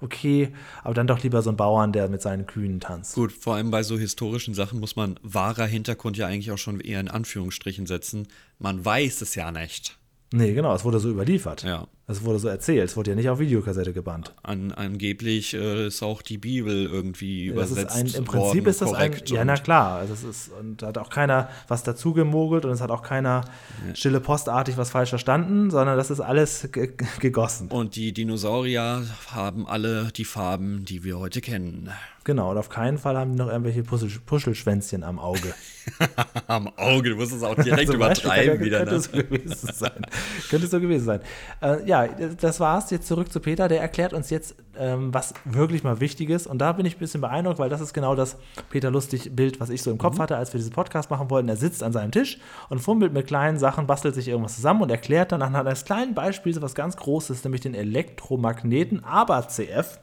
okay, aber dann doch lieber so ein Bauern, der mit seinen Kühen tanzt. Gut, vor allem bei so historischen Sachen muss man wahrer Hintergrund ja eigentlich auch schon eher in Anführungsstrichen setzen. Man weiß es ja nicht. Nee, genau, es wurde so überliefert. Ja. Es wurde so erzählt, es wurde ja nicht auf Videokassette gebannt. An, angeblich äh, ist auch die Bibel irgendwie Das übersetzt ein, Im Prinzip ist das ein, ja na klar, also es ist, und da hat auch keiner was dazu gemogelt und es hat auch keiner stille postartig was falsch verstanden, sondern das ist alles ge gegossen. Und die Dinosaurier haben alle die Farben, die wir heute kennen. Genau, und auf keinen Fall haben die noch irgendwelche Puschel Puschelschwänzchen am Auge. Am Auge, du musst es auch direkt Beispiel, übertreiben wieder. Könnte Ne? so gewesen sein. könnte so gewesen sein. Äh, ja, das war's. Jetzt zurück zu Peter. Der erklärt uns jetzt, ähm, was wirklich mal wichtig ist. Und da bin ich ein bisschen beeindruckt, weil das ist genau das Peter Lustig-Bild, was ich so im Mhm. Kopf hatte, als wir diesen Podcast machen wollten. Er sitzt an seinem Tisch und fummelt mit kleinen Sachen, bastelt sich irgendwas zusammen und erklärt dann anhand eines kleinen Beispiels was ganz Großes, nämlich den Elektromagneten, aber CF.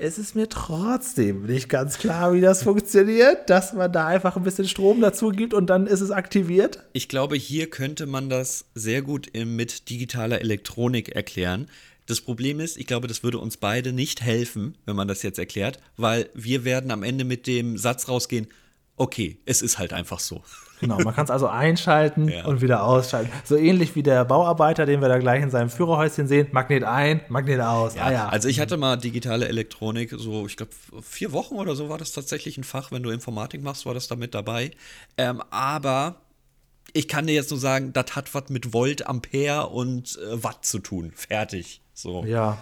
Es ist mir trotzdem nicht ganz klar, wie das funktioniert, dass man da einfach ein bisschen Strom dazu gibt und dann ist es aktiviert. Ich glaube, hier könnte man das sehr gut mit digitaler Elektronik erklären. Das Problem ist, ich glaube, das würde uns beide nicht helfen, wenn man das jetzt erklärt, weil wir werden am Ende mit dem Satz rausgehen, okay, es ist halt einfach so. Genau, man kann es also einschalten Ja. und wieder ausschalten. So ähnlich wie der Bauarbeiter, den wir da gleich in seinem Führerhäuschen sehen. Magnet ein, Magnet aus. ah ja. Also ich hatte mal digitale Elektronik, so ich glaube vier Wochen oder so war das tatsächlich ein Fach, wenn du Informatik machst, war das da mit dabei. Ähm, aber ich kann dir jetzt nur sagen, das hat was mit Volt, Ampere und äh, Watt zu tun. Fertig. So. ja.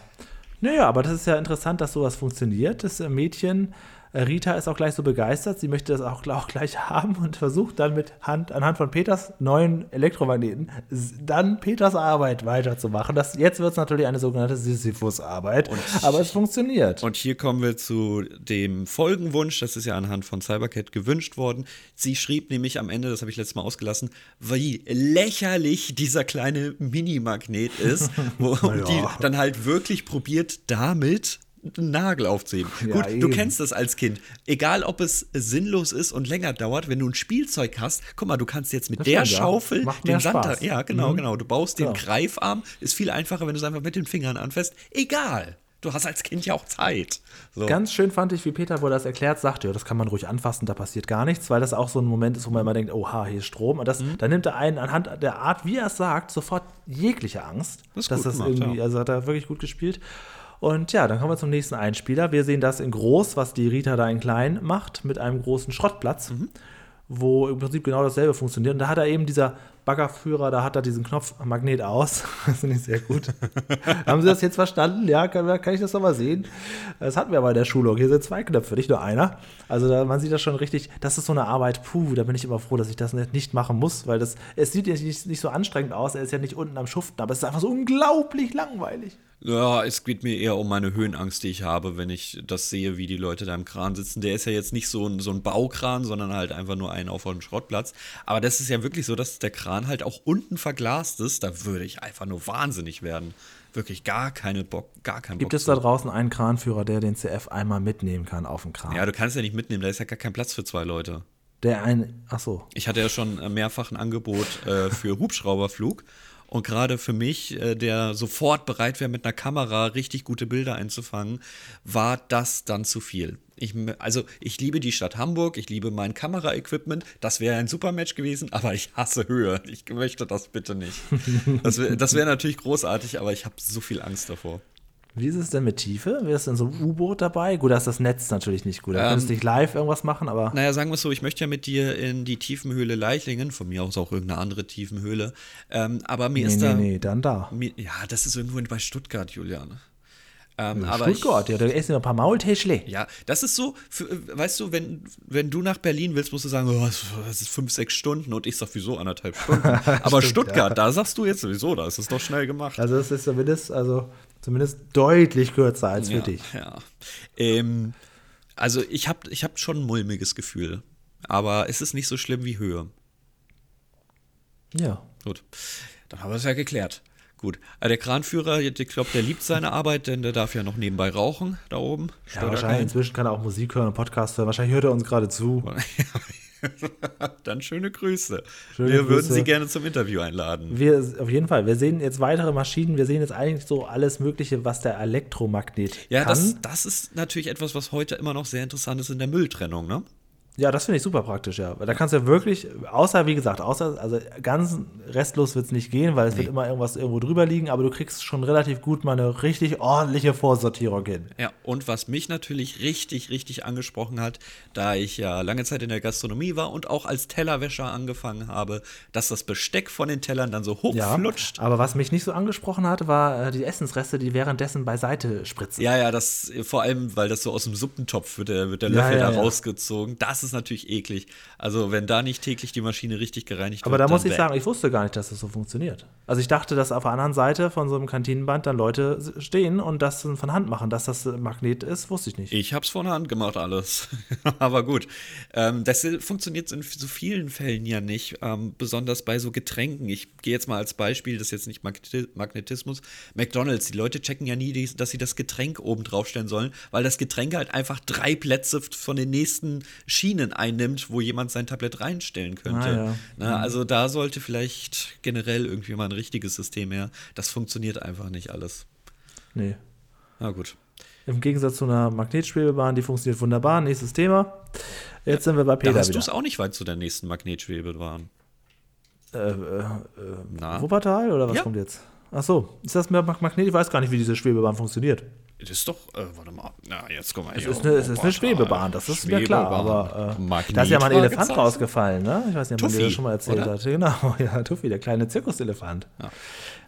Naja, aber das ist ja interessant, dass sowas funktioniert. Das äh, Mädchen, Rita, ist auch gleich so begeistert. Sie möchte das auch, auch gleich haben und versucht dann mit Hand, anhand von Peters neuen Elektromagneten dann Peters Arbeit weiterzumachen. Das, jetzt wird es natürlich eine sogenannte Sisyphus-Arbeit. Aber es funktioniert. Und hier kommen wir zu dem Folgenwunsch. Das ist ja anhand von Cybercat gewünscht worden. Sie schrieb nämlich am Ende, das habe ich letztes Mal ausgelassen, wie lächerlich dieser kleine Mini-Magnet ist, wo die dann halt wirklich probiert, damit einen Nagel aufzuheben. Ja, Gut, du eben. kennst das als Kind. Egal, ob es sinnlos ist und länger dauert, wenn du ein Spielzeug hast, guck mal, du kannst jetzt mit Das der ja. Schaufel Macht den Sand Spaß. ja, genau, Mhm. genau. Du baust den Ja. Greifarm, ist viel einfacher, wenn du es einfach mit den Fingern anfasst. Egal. Du hast als Kind ja auch Zeit. So. Ganz schön fand ich, wie Peter, wo er das erklärt, sagt, ja, das kann man ruhig anfassen, da passiert gar nichts, weil das auch so ein Moment ist, wo man immer denkt, oha, hier ist Strom. Und das, Mhm. da nimmt er einen anhand der Art, wie er es sagt, sofort jegliche Angst. Das ist dass gut das gemacht, irgendwie, ja. also hat er wirklich gut gespielt. Und ja, dann kommen wir zum nächsten Einspieler. Wir sehen das in groß, was die Rita da in klein macht, mit einem großen Schrottplatz, Mhm. wo im Prinzip genau dasselbe funktioniert. Und da hat er eben dieser Baggerführer, da hat er diesen Knopf Magnet aus. Das finde ich sehr gut. Haben Sie das jetzt verstanden? Ja, kann, kann ich das nochmal sehen? Das hatten wir aber in der Schulung. Hier sind zwei Knöpfe, nicht nur einer. Also da, man sieht das schon richtig. Das ist so eine Arbeit, puh, da bin ich immer froh, dass ich das nicht, nicht machen muss, weil das, es sieht ja nicht, nicht so anstrengend aus. Er ist ja nicht unten am Schuften, aber es ist einfach so unglaublich langweilig. Ja, es geht mir eher um meine Höhenangst, die ich habe, wenn ich das sehe, wie die Leute da im Kran sitzen. Der ist ja jetzt nicht so ein, so ein Baukran, sondern halt einfach nur ein auf einem Schrottplatz. Aber das ist ja wirklich so, dass der Kran halt auch unten verglast ist. Da würde ich einfach nur wahnsinnig werden. Wirklich gar keine Bock, gar keinen Gibt Bock. es da draußen einen Kranführer, der den CF einmal mitnehmen kann auf den Kran? Ja, du kannst ja nicht mitnehmen, da ist ja gar kein Platz für zwei Leute. Der ein, ach so. Ich hatte ja schon mehrfach ein Angebot äh, für Hubschrauberflug. Und gerade für mich, äh, der sofort bereit wäre, mit einer Kamera richtig gute Bilder einzufangen, war das dann zu viel. Ich, also, ich liebe die Stadt Hamburg, ich liebe mein Kameraequipment. Das wäre ein super Match gewesen, aber ich hasse Höhe. Ich möchte das bitte nicht. Das wäre wär natürlich großartig, aber ich habe so viel Angst davor. Wie ist es denn mit Tiefe? Wäre es denn so ein U-Boot dabei? Gut, da ist das Netz natürlich nicht gut. Da Ähm, könntest du nicht live irgendwas machen, aber Naja, sagen wir es so, ich möchte ja mit dir in die Tiefenhöhle Leichlingen, von mir aus auch irgendeine andere Tiefenhöhle. Ähm, aber mir nee, ist nee, da. nee, dann da. Mir, ja, das ist irgendwo bei Stuttgart, Julian. Ähm, aber Stuttgart, ja, da essen wir ein paar Maultäschle. Ich, ja, das ist so, für, weißt du, wenn, wenn du nach Berlin willst, musst du sagen, oh, das ist fünf, sechs Stunden und ich sag, wieso anderthalb Stunden. Aber Stuttgart, da sagst du jetzt sowieso, da ist es doch schnell gemacht. Also es ist zumindest, also zumindest deutlich kürzer als für ja, dich. Ja. Ähm, also ich habe ich hab schon ein mulmiges Gefühl. Aber es ist nicht so schlimm wie Höhe. Ja. Gut, dann haben wir es ja geklärt. Gut, äh, der Kranführer, ich glaube, der liebt seine Arbeit, denn der darf ja noch nebenbei rauchen, da oben. Ja, wahrscheinlich keinen. inzwischen kann er auch Musik hören und Podcast hören. Wahrscheinlich hört er uns gerade zu. Dann schöne Grüße. Schöne wir würden Grüße. Sie gerne zum Interview einladen. Wir, auf jeden Fall, wir sehen jetzt weitere Maschinen, wir sehen jetzt eigentlich so alles Mögliche, was der Elektromagnet Ja, kann. das, das ist natürlich etwas, was heute immer noch sehr interessant ist in der Mülltrennung, ne? Ja, das finde ich super praktisch, ja. Weil Da kannst du ja wirklich, außer, wie gesagt, außer, also ganz restlos wird es nicht gehen, weil es wird immer irgendwas irgendwo drüber liegen, aber du kriegst schon relativ gut mal eine richtig ordentliche Vorsortierung hin. Ja, und was mich natürlich richtig, richtig angesprochen hat, da ich ja lange Zeit in der Gastronomie war und auch als Tellerwäscher angefangen habe, dass das Besteck von den Tellern dann so Ja, hochflutscht. aber was mich nicht so angesprochen hat, war äh, die Essensreste, die währenddessen beiseite spritzen. Ja, ja, das vor allem, weil das so aus dem Suppentopf wird der, wird der Ja, Löffel ja, da ja. rausgezogen. Das ist natürlich eklig. Also, wenn da nicht täglich die Maschine richtig gereinigt Aber wird. da muss ich sagen, ich wusste gar nicht, dass das so funktioniert. Also ich dachte, dass auf der anderen Seite von so einem Kantinenband dann Leute stehen und das von Hand machen. Dass das Magnet ist, wusste ich nicht. Ich hab's von Hand gemacht, alles. Aber gut. Ähm, das funktioniert in so vielen Fällen ja nicht. Ähm, besonders bei so Getränken. Ich gehe jetzt mal als Beispiel, das ist jetzt nicht Magneti- Magnetismus. McDonalds, die Leute checken ja nie, dass sie das Getränk oben draufstellen sollen, weil das Getränk halt einfach drei Plätze von den nächsten Schienen einnimmt, wo jemand sein Tablett reinstellen könnte. Ah, ja. Na, also da sollte vielleicht generell irgendwie mal ein richtiges System her. Das funktioniert einfach nicht alles. Nee. Na gut. Im Gegensatz zu einer Magnetschwebebahn, die funktioniert wunderbar. Nächstes Thema. Jetzt sind wir bei Da Peter hast du es auch nicht weit zu der nächsten Magnetschwebebahn. Äh, äh, Na? Wuppertal oder was Ja. kommt jetzt? Ach so, ist das mit Mag- Magnet? Ich weiß gar nicht, wie diese Schwebebahn funktioniert. Das ist doch, äh, warte mal, na, jetzt komm mal Es hier. ist eine, es ist eine Schwebebahn, das ist mir klar. Aber äh, da ist ja mal ein Elefant rausgefallen, ne? Ich weiß nicht, ob man dir das schon mal erzählt oder? hat. Genau, ja, Tuffy, der kleine Zirkuselefant. Ja.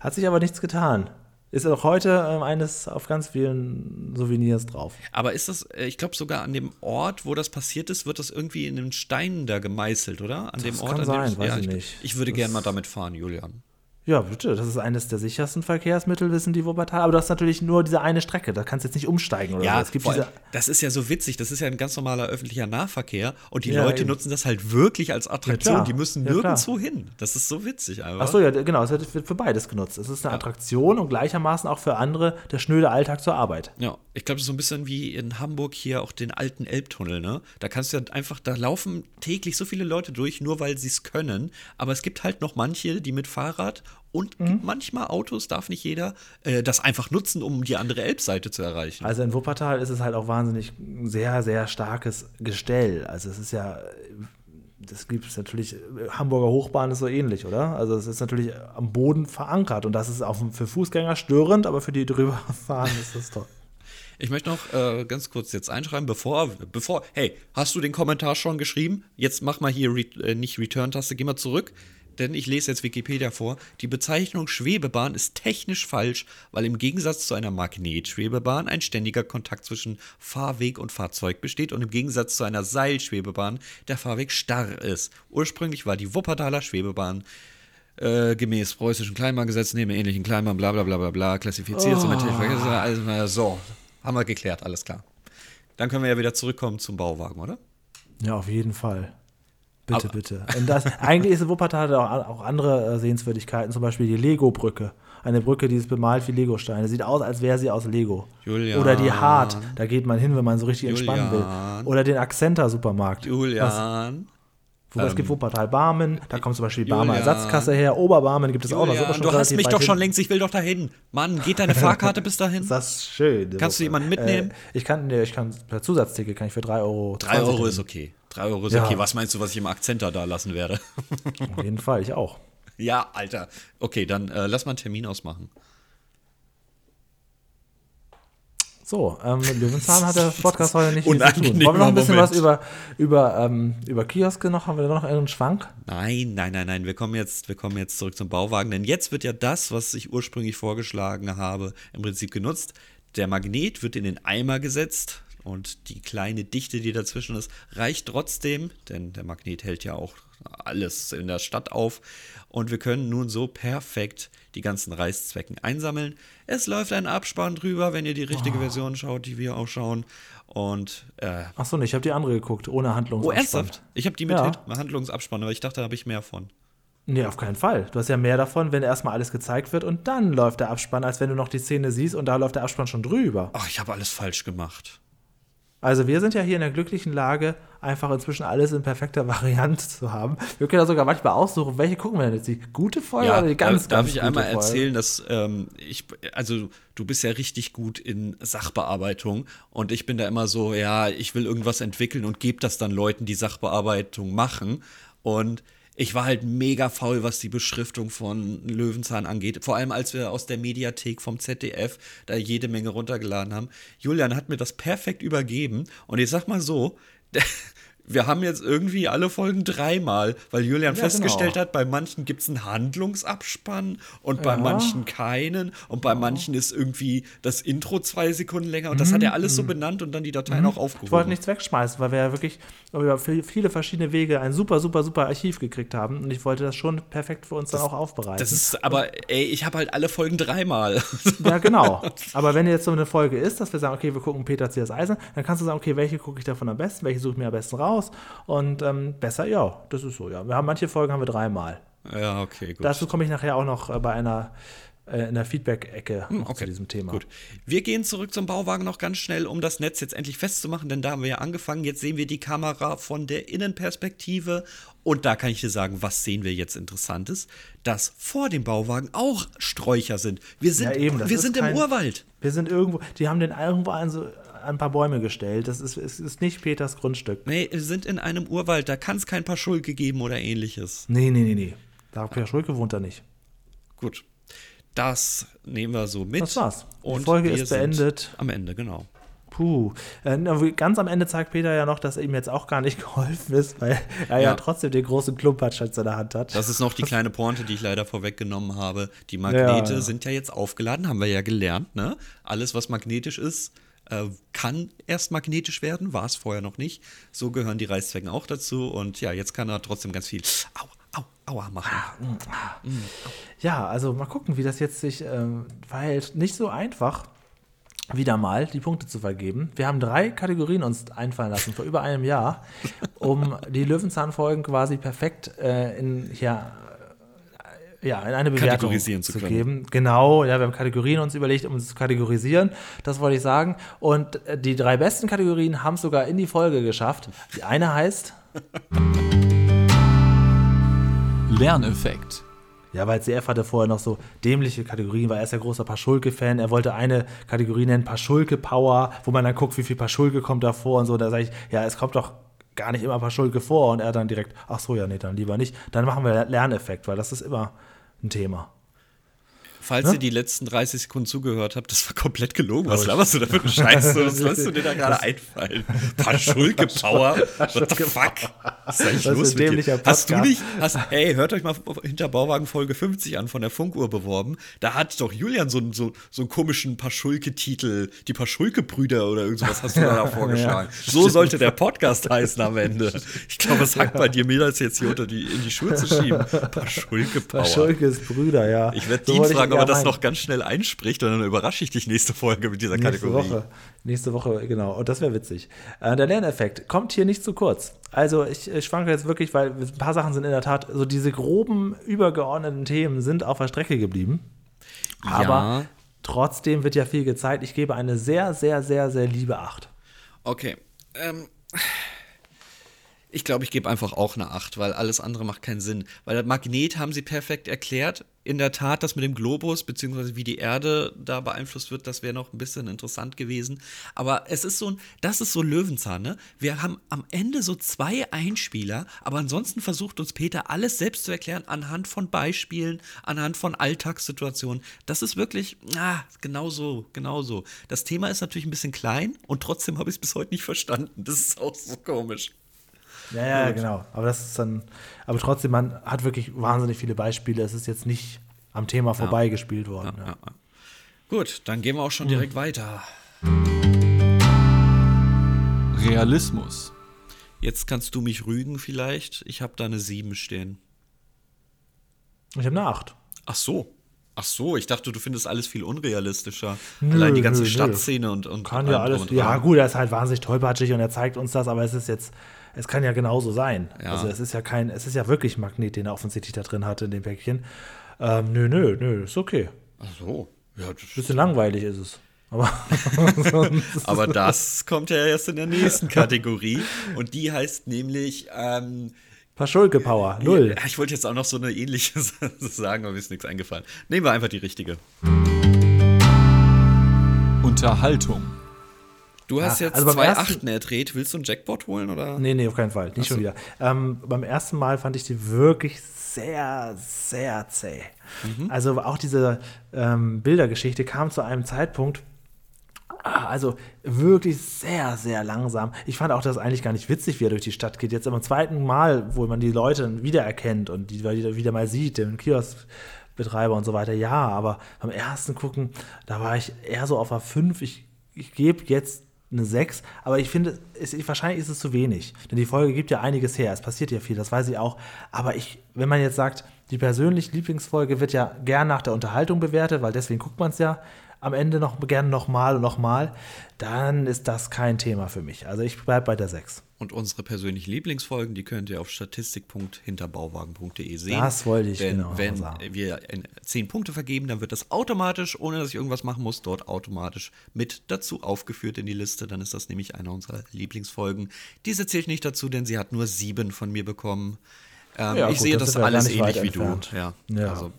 Hat sich aber nichts getan. Ist auch heute ähm, eines auf ganz vielen Souvenirs drauf. Aber ist das, äh, ich glaube sogar an dem Ort, wo das passiert ist, wird das irgendwie in den Steinen da gemeißelt, oder? An dem Das Ort, kann an sein, dem weiß ja, ich ich, nicht. ich würde gerne mal damit fahren, Julian. Ja, bitte, das ist eines der sichersten Verkehrsmittel, wissen die Wuppertal. Aber du hast natürlich nur diese eine Strecke, da kannst du jetzt nicht umsteigen oder so. Ja, Es gibt diese, das ist ja so witzig. Das ist ja ein ganz normaler öffentlicher Nahverkehr und die Ja, Leute eben. nutzen das halt wirklich als Attraktion. klar. die müssen Ja, nirgendwo hin. Das ist so witzig einfach. Ach so, ja, genau, es wird für beides genutzt. Es ist eine Attraktion und gleichermaßen auch für andere der schnöde Alltag zur Arbeit. Ja, ich glaube, das ist so ein bisschen wie in Hamburg hier auch den alten Elbtunnel, ne? Da kannst du ja einfach, da laufen täglich so viele Leute durch, nur weil sie es können. Aber es gibt halt noch manche, die mit Fahrrad und Mhm. manchmal Autos, darf nicht jeder, äh, das einfach nutzen, um die andere Elbseite zu erreichen. Also in Wuppertal ist es halt auch wahnsinnig ein sehr, sehr starkes Gestell. Also es ist ja, das gibt es natürlich, Hamburger Hochbahn ist so ähnlich, oder? Also es ist natürlich am Boden verankert und das ist auch für Fußgänger störend, aber für die drüber fahren ist das toll. Ich möchte noch äh, ganz kurz jetzt einschreiben, bevor, bevor, hey, hast du den Kommentar schon geschrieben? Jetzt mach mal hier re äh, nicht Return-Taste, geh mal zurück, denn ich lese jetzt Wikipedia vor. Die Bezeichnung Schwebebahn ist technisch falsch, weil im Gegensatz zu einer Magnetschwebebahn ein ständiger Kontakt zwischen Fahrweg und Fahrzeug besteht und im Gegensatz zu einer Seilschwebebahn der Fahrweg starr ist. Ursprünglich war die Wuppertaler Schwebebahn äh, gemäß preußischen Kleinbahngesetz neben ähnlichen Kleinbahn bla bla bla bla bla klassifiziert zum Verkehrsmittel. Also, na, so, haben wir geklärt, alles klar. Dann können wir ja wieder zurückkommen zum Bauwagen, oder? Ja, auf jeden Fall. Bitte, Aber- bitte. Und das, eigentlich ist Wuppertal auch, auch andere äh, Sehenswürdigkeiten, zum Beispiel die Lego-Brücke. Eine Brücke, die ist bemalt wie Legosteine. Sieht aus, als wäre sie aus Lego. Julian. Oder die Hart, da geht man hin, wenn man so richtig entspannen Julian. will. Oder den Accenta-Supermarkt. Julian. Wo es gibt Wuppertal Barmen, da kommt zum Beispiel die Barmer Julian. Ersatzkasse her. Oberbarmen gibt es auch noch. Ist Julian, schon du hast mich doch schon längst, ich will doch dahin. Mann, geht deine Fahrkarte bis dahin? Ist das schön. Kannst du jemanden mitnehmen? Äh, ich kann, nee, ich kann per Zusatzticket kann ich für 3 Euro. 3 Euro ist okay. 3 Euro ist Ja. okay. Was meinst du, was ich im Akzenter da lassen werde? Auf jeden Fall, ich auch. ja, Alter. Okay, dann äh, lass mal einen Termin ausmachen. So, ähm, Löwenzahn hat der Podcast heute nicht viel zu tun. Wollen wir noch ein bisschen Moment. was über, über, ähm, über Kioske noch? Haben wir da noch einen Schwank? Nein, nein, nein, nein. Wir kommen jetzt, wir kommen jetzt zurück zum Bauwagen, denn jetzt wird ja das, was ich ursprünglich vorgeschlagen habe, im Prinzip genutzt. Der Magnet wird in den Eimer gesetzt und die kleine Dichte, die dazwischen ist, reicht trotzdem, denn der Magnet hält ja auch alles in der Stadt auf. Und wir können nun so perfekt die ganzen Reißzwecken einsammeln. Es läuft ein Abspann drüber, wenn ihr die richtige Version schaut, die wir auch schauen. Und äh, Achso, nee, ich habe die andere geguckt, ohne oh, Handlungsabspann. ernsthaft? Ich habe die mit Ja. Handlungsabspann, aber ich dachte, da habe ich mehr von. Nee, auf keinen Fall. Du hast ja mehr davon, wenn erstmal alles gezeigt wird und dann läuft der Abspann, als wenn du noch die Szene siehst und da läuft der Abspann schon drüber. Ach, ich habe alles falsch gemacht. Also wir sind ja hier in der glücklichen Lage, einfach inzwischen alles in perfekter Variante zu haben. Wir können ja sogar manchmal aussuchen, welche gucken wir denn jetzt? Die gute Folge oder die ganz, darf ganz ich gute einmal Folge? erzählen, dass ähm, ich, also du bist ja richtig gut in Sachbearbeitung und ich bin da immer so, ja, ich will irgendwas entwickeln und gebe das dann Leuten, die Sachbearbeitung machen und ich war halt mega faul, was die Beschriftung von Löwenzahn angeht. Vor allem, als wir aus der Mediathek vom ZDF da jede Menge runtergeladen haben. Julian hat mir das perfekt übergeben. Und ich sag mal so, wir haben jetzt irgendwie alle Folgen dreimal, weil Julian Ja, festgestellt genau. hat, bei manchen gibt es einen Handlungsabspann und bei Ja. manchen keinen und bei manchen ist irgendwie das Intro zwei Sekunden länger und das hat er alles so benannt und dann die Dateien auch Mhm. Ich wollte nichts wegschmeißen, weil wir ja wirklich über vi- viele verschiedene Wege ein super, super, super Archiv gekriegt haben und ich wollte das schon perfekt für uns dann auch aufbereiten. Das ist aber, ey, ich habe halt alle Folgen dreimal. Ja, genau. Aber wenn jetzt so eine Folge ist, dass wir sagen, okay, wir gucken Peter C. das Eisen, dann kannst du sagen, okay, welche gucke ich davon am besten, welche suche ich mir am besten raus und ähm, besser, ja, das ist so, ja. Wir haben manche Folgen haben wir dreimal. ja, okay, gut. Dazu komme ich nachher auch noch äh, bei einer äh, in der Feedback-Ecke Hm, okay, zu diesem Thema. Gut. Wir gehen zurück zum Bauwagen noch ganz schnell, um das Netz jetzt endlich festzumachen, denn da haben wir ja angefangen. Jetzt sehen wir die Kamera von der Innenperspektive und da kann ich dir sagen, was sehen wir jetzt Interessantes? Dass vor dem Bauwagen auch Sträucher sind. Wir sind, Ja, eben, wir sind im Urwald. Wir sind irgendwo, die haben den irgendwo an so ein paar Bäume gestellt. Das ist, es ist nicht Peters Grundstück. Nee, wir sind in einem Urwald, da kann es kein Paar Schulke geben oder ähnliches. Nee, nee, nee, nee. Da Peter Schulke wohnt da nicht. Gut. Das nehmen wir so mit. Das war's. Die Und Folge wir ist beendet. Am Ende, genau. Puh. Äh, ganz am Ende zeigt Peter ja noch, dass ihm jetzt auch gar nicht geholfen ist, weil er ja, Ja. trotzdem den großen Klumpatsch in der Hand hat. Das ist noch die kleine Pointe, die ich leider vorweggenommen habe. Die Magnete Ja, ja. sind ja jetzt aufgeladen, haben wir ja gelernt. Ne? Alles, was magnetisch ist, äh, kann erst magnetisch werden, war es vorher noch nicht. So gehören die Reißzwecken auch dazu. Und ja, jetzt kann er trotzdem ganz viel Au, au, aua machen. Ja, also mal gucken, wie das jetzt sich ähm, verhält. Nicht so einfach, wieder mal die Punkte zu vergeben. Wir haben drei Kategorien uns einfallen lassen vor über einem Jahr, um die Löwenzahn-Folgen quasi perfekt äh, in, ja, ja, in eine Bewertung Kategorisieren zu zu, geben. Genau, ja, wir haben Kategorien uns überlegt, um es zu kategorisieren. Das wollte ich sagen. Und äh, die drei besten Kategorien haben es sogar in die Folge geschafft. Die eine heißt Lerneffekt. Ja, weil CF hatte vorher noch so dämliche Kategorien, weil er ist ja großer Paschulke-Fan. Er wollte eine Kategorie nennen, Paschulke-Power, wo man dann guckt, wie viel Paschulke kommt da vor und so. Da sage ich, ja, es kommt doch gar nicht immer Paschulke vor. Und er dann direkt, ach so, ja, nee, dann lieber nicht. Dann machen wir Lerneffekt, weil das ist immer ein Thema. Falls Ne? ihr die letzten 30 Sekunden zugehört habt, das war komplett gelogen. Was Oh, laberst du da für einen Scheiß? Was lässt du dir da gerade einfallen? Paschulke-Power? What the fuck? Was ist eigentlich Das ist los mit dir? Hast du nicht, hast, ey, hört euch mal hinter Bauwagen Folge 50 an von der Funkuhr beworben. Da hat doch Julian so, einen- so, so einen komischen Paschulke-Titel, die Paschulke-Brüder oder irgendwas hast du da vorgeschlagen. So sollte der Podcast heißen am Ende. Ich glaube, es hackt bei dir mehr als jetzt hier unter die, in die Schuhe zu schieben. Paschulke-Power. Paschulkes Brüder, ja. Ich werde So wollte fragen, ob er das noch ganz schnell einspricht und dann überrasche ich dich nächste Folge mit dieser Nächste Kategorie. Woche. Nächste Woche, genau. Und das wäre witzig. Äh, der Lerneffekt kommt hier nicht zu kurz. Also ich, ich schwanke jetzt wirklich, weil ein paar Sachen sind in der Tat, so diese groben, übergeordneten Themen sind auf der Strecke geblieben. Aber Ja. trotzdem wird ja viel gezeigt. Ich gebe eine sehr, sehr, sehr, sehr liebe Acht. Okay. Ähm, ich glaube, ich gebe einfach auch eine 8, weil alles andere macht keinen Sinn. Weil das Magnet haben sie perfekt erklärt. In der Tat, das mit dem Globus, beziehungsweise wie die Erde da beeinflusst wird, das wäre noch ein bisschen interessant gewesen. Aber es ist so ein, das ist so Löwenzahn, ne? Wir haben am Ende so zwei Einspieler, aber ansonsten versucht uns Peter alles selbst zu erklären anhand von Beispielen, anhand von Alltagssituationen. Das ist wirklich, ah, genau so, genau so. Das Thema ist natürlich ein bisschen klein und trotzdem habe ich es bis heute nicht verstanden. Das ist auch so komisch. Ja, ja, genau. Aber das ist dann, aber trotzdem, man hat wirklich wahnsinnig viele Beispiele. Es ist jetzt nicht am Thema vorbeigespielt worden. Ja, Ja, ja. Gut, dann gehen wir auch schon direkt weiter. Realismus. Jetzt kannst du mich rügen vielleicht. Ich habe da eine 7 stehen. Ich habe eine 8. Ach so. Ach so, ich dachte, du findest alles viel unrealistischer. Nö, Allein die ganze nö, nö. Stadtszene und, und Kann ja alles. und Ja, gut, er ist halt wahnsinnig tollpatschig und er zeigt uns das, aber es ist jetzt, es kann ja genauso sein. Ja. Also es ist ja kein, es ist ja wirklich Magnet, den er offensichtlich da drin hatte in dem Päckchen. Ähm, nö, nö, nö, ist okay. Ach so. Ja, das Bisschen langweilig ist es. Aber Aber das kommt ja erst in der nächsten Kategorie. Und die heißt nämlich, ähm, Paschulke Power, null. Ja, ich wollte jetzt auch noch so eine ähnliche sagen, aber mir ist nichts eingefallen. Nehmen wir einfach die richtige. Unterhaltung. Du hast Ja, jetzt also beim zwei ersten- Achten erdreht. Willst du einen Jackpot holen oder? Nee, nee, auf keinen Fall. Nicht schon wieder. Ähm, beim ersten Mal fand ich die wirklich sehr, sehr zäh. Also auch diese ähm, Bildergeschichte kam zu einem Zeitpunkt, ah, also wirklich sehr, sehr langsam. Ich fand auch das eigentlich gar nicht witzig, wie er durch die Stadt geht. Jetzt beim zweiten Mal, wo man die Leute wiedererkennt und die wieder, mal sieht, den Kioskbetreiber und so weiter, ja, aber beim ersten Gucken, da war ich eher so auf einer 5. Ich, ich gebe jetzt eine 6, aber ich finde, ich, wahrscheinlich ist es zu wenig. Denn die Folge gibt ja einiges her, es passiert ja viel, das weiß ich auch. Aber ich, wenn man jetzt sagt, die persönliche Lieblingsfolge wird ja gern nach der Unterhaltung bewertet, weil deswegen guckt man es ja am Ende noch gerne nochmal und nochmal, dann ist das kein Thema für mich. Also ich bleibe bei der 6. Und unsere persönlichen Lieblingsfolgen, die könnt ihr auf statistik.hinterbauwagen.de sehen. Das wollte ich Denn genau wenn sagen. wir 10 Punkte vergeben, dann wird das automatisch, ohne dass ich irgendwas machen muss, dort automatisch mit dazu aufgeführt in die Liste. Dann ist das nämlich eine unserer Lieblingsfolgen. Diese zählt nicht dazu, denn sie hat nur sieben von mir bekommen. Ähm, Ja, ich gut, sehe das das alles ähnlich wie entfernt. du. Ja. Ja. Also,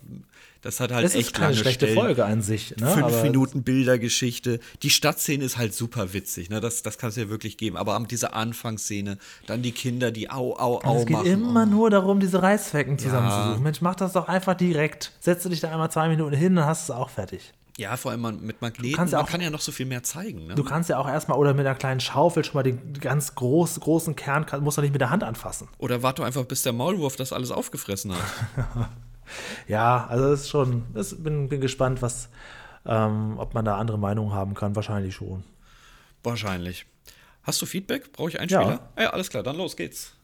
das hat halt Es echt ist keine lange schlechte Stellen. Folge an sich. Ne? Fünf aber Minuten Bildergeschichte. Die Stadtszene ist halt super witzig, ne? Das, das kann es ja wirklich geben. Aber diese Anfangsszene, dann die Kinder, die au, au, au es geht machen. immer nur darum, diese Reißzwecken zusammenzusuchen. Mensch, mach das doch einfach direkt. Setze dich da einmal zwei Minuten hin, dann hast du es auch fertig. Ja, vor allem man- mit Magneten. kannst ja man auch- kann ja noch so viel mehr zeigen. Ne? Du kannst ja auch erstmal oder mit einer kleinen Schaufel schon mal den ganz groß, großen Kern, musst du nicht mit der Hand anfassen. Oder warte einfach, bis der Maulwurf das alles aufgefressen hat. Ja, also das ist schon, das bin, bin gespannt, was, ähm, ob man da andere Meinungen haben kann. Wahrscheinlich schon. Wahrscheinlich. Hast du Feedback? Brauche ich Einspieler? Ja. ja, alles klar, dann los geht's.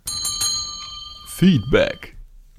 Feedback.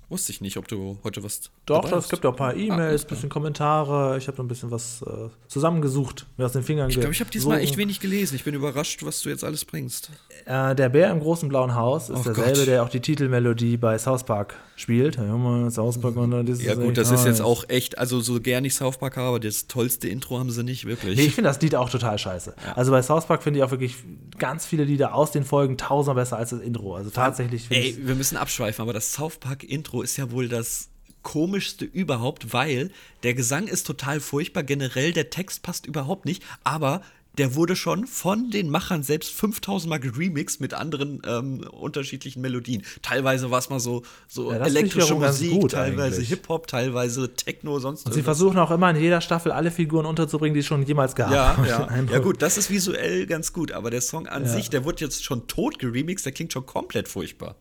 Wusste ich nicht, ob du heute was. Doch, es gibt auch ein paar Ah, E-Mails, ein bisschen Kommentare. Ich habe noch ein bisschen was äh, zusammengesucht, mir aus den Fingern Ich glaube, ich habe diesmal echt wenig gelesen. Ich bin überrascht, was du jetzt alles bringst. Äh, der Bär im großen blauen Haus ist Oh derselbe, Gott. der auch die Titelmelodie bei South Park spielt. Ja, mal, South Park und das Ja, gut, das ist jetzt auch echt, also so gern ich South Park habe, das tollste Intro haben sie nicht, wirklich. Nee, ich finde das Lied auch total scheiße. Also bei South Park finde ich auch wirklich ganz viele Lieder aus den Folgen tausendmal besser als das Intro. Also tatsächlich. Ey, wir müssen abschweifen, aber das South Park Intro ist ja wohl das komischste überhaupt, weil der Gesang ist total furchtbar, generell der Text passt überhaupt nicht, aber der wurde schon von den Machern selbst 5000 Mal geremixed mit anderen ähm, unterschiedlichen Melodien. Teilweise war es mal so, so Ja, elektrische Musik, teilweise. Hip-Hop, teilweise Techno, sonst Und sie irgendwas. versuchen auch immer in jeder Staffel alle Figuren unterzubringen, die es schon jemals gab. Ja, ja. ja, gut, das ist visuell ganz gut, aber der Song an sich, der wird jetzt schon tot geremixed, der klingt schon komplett furchtbar.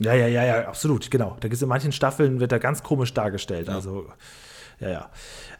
Ja, ja, ja, ja, absolut, genau. Da gibt's in manchen Staffeln wird er ganz komisch dargestellt. Also, ja, ja.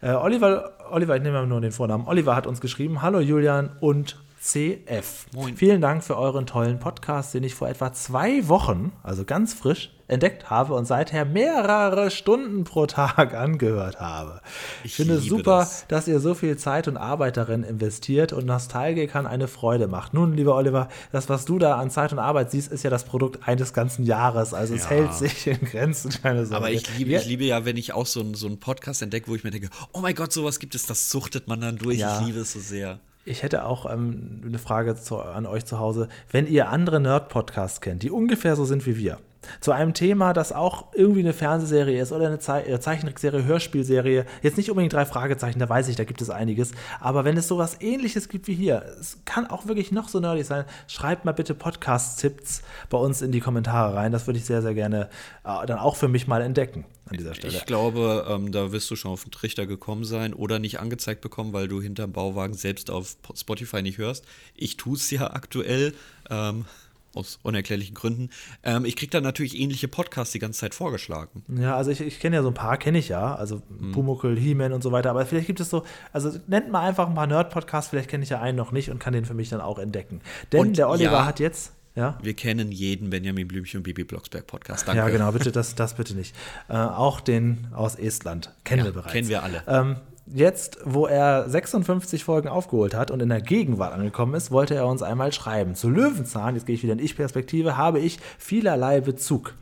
Äh, Oliver, Oliver, ich nehme nur den Vornamen. Oliver hat uns geschrieben: Hallo Julian und CF. Moin. Vielen Dank für euren tollen Podcast, den ich vor etwa zwei Wochen, also ganz frisch, entdeckt habe und seither mehrere Stunden pro Tag angehört habe. Ich, Ich finde es super, das. dass ihr so viel Zeit und Arbeit darin investiert und Nostalgikern eine Freude macht. Nun, lieber Oliver, das, was du da an Zeit und Arbeit siehst, ist ja das Produkt eines ganzen Jahres. Also es Ja. hält sich in Grenzen, keine Sorge. Aber ich liebe, Ja, ich liebe ja, wenn ich auch so einen so einen Podcast entdecke, wo ich mir denke, oh mein Gott, sowas gibt es, das suchtet man dann durch. Ja. Ich liebe es so sehr. Ich hätte auch ähm, eine Frage zu, an euch zu Hause. Wenn ihr andere Nerd-Podcasts kennt, die ungefähr so sind wie wir, zu einem Thema, das auch irgendwie eine Fernsehserie ist oder eine Ze äh, Zeichentrickserie, Hörspielserie. Jetzt nicht unbedingt drei Fragezeichen, da weiß ich, da gibt es einiges. Aber wenn es sowas ähnliches gibt wie hier, es kann auch wirklich noch so nerdig sein, schreibt mal bitte Podcast-Tipps bei uns in die Kommentare rein. Das würde ich sehr, sehr gerne äh, dann auch für mich mal entdecken an dieser Stelle. Ich glaube, ähm, da wirst du schon auf den Trichter gekommen sein oder nicht angezeigt bekommen, weil du hinterm Bauwagen selbst auf Spotify nicht hörst. Ich tue es ja aktuell. Ähm, aus unerklärlichen Gründen. Ähm, ich kriege dann natürlich ähnliche Podcasts die ganze Zeit vorgeschlagen. Ja, also ich, ich kenne ja so ein paar, kenne ich ja, also Hm. Pumuckl, He-Man und so weiter, aber vielleicht gibt es so, also nennt mal einfach ein paar Nerd-Podcasts, vielleicht kenne ich ja einen noch nicht und kann den für mich dann auch entdecken. Denn Und der Oliver ja. hat jetzt, ja, Wir kennen jeden Benjamin Blümchen und Bibi Blocksberg Podcast. Danke. ja genau, bitte, das, das bitte nicht. Äh, auch den aus Estland, kennen Ja, wir bereits. kennen wir alle. Ähm, jetzt, wo er 56 Folgen aufgeholt hat und in der Gegenwart angekommen ist, wollte er uns einmal schreiben. Zu Löwenzahn, jetzt gehe ich wieder in Ich-Perspektive, habe ich vielerlei Bezug.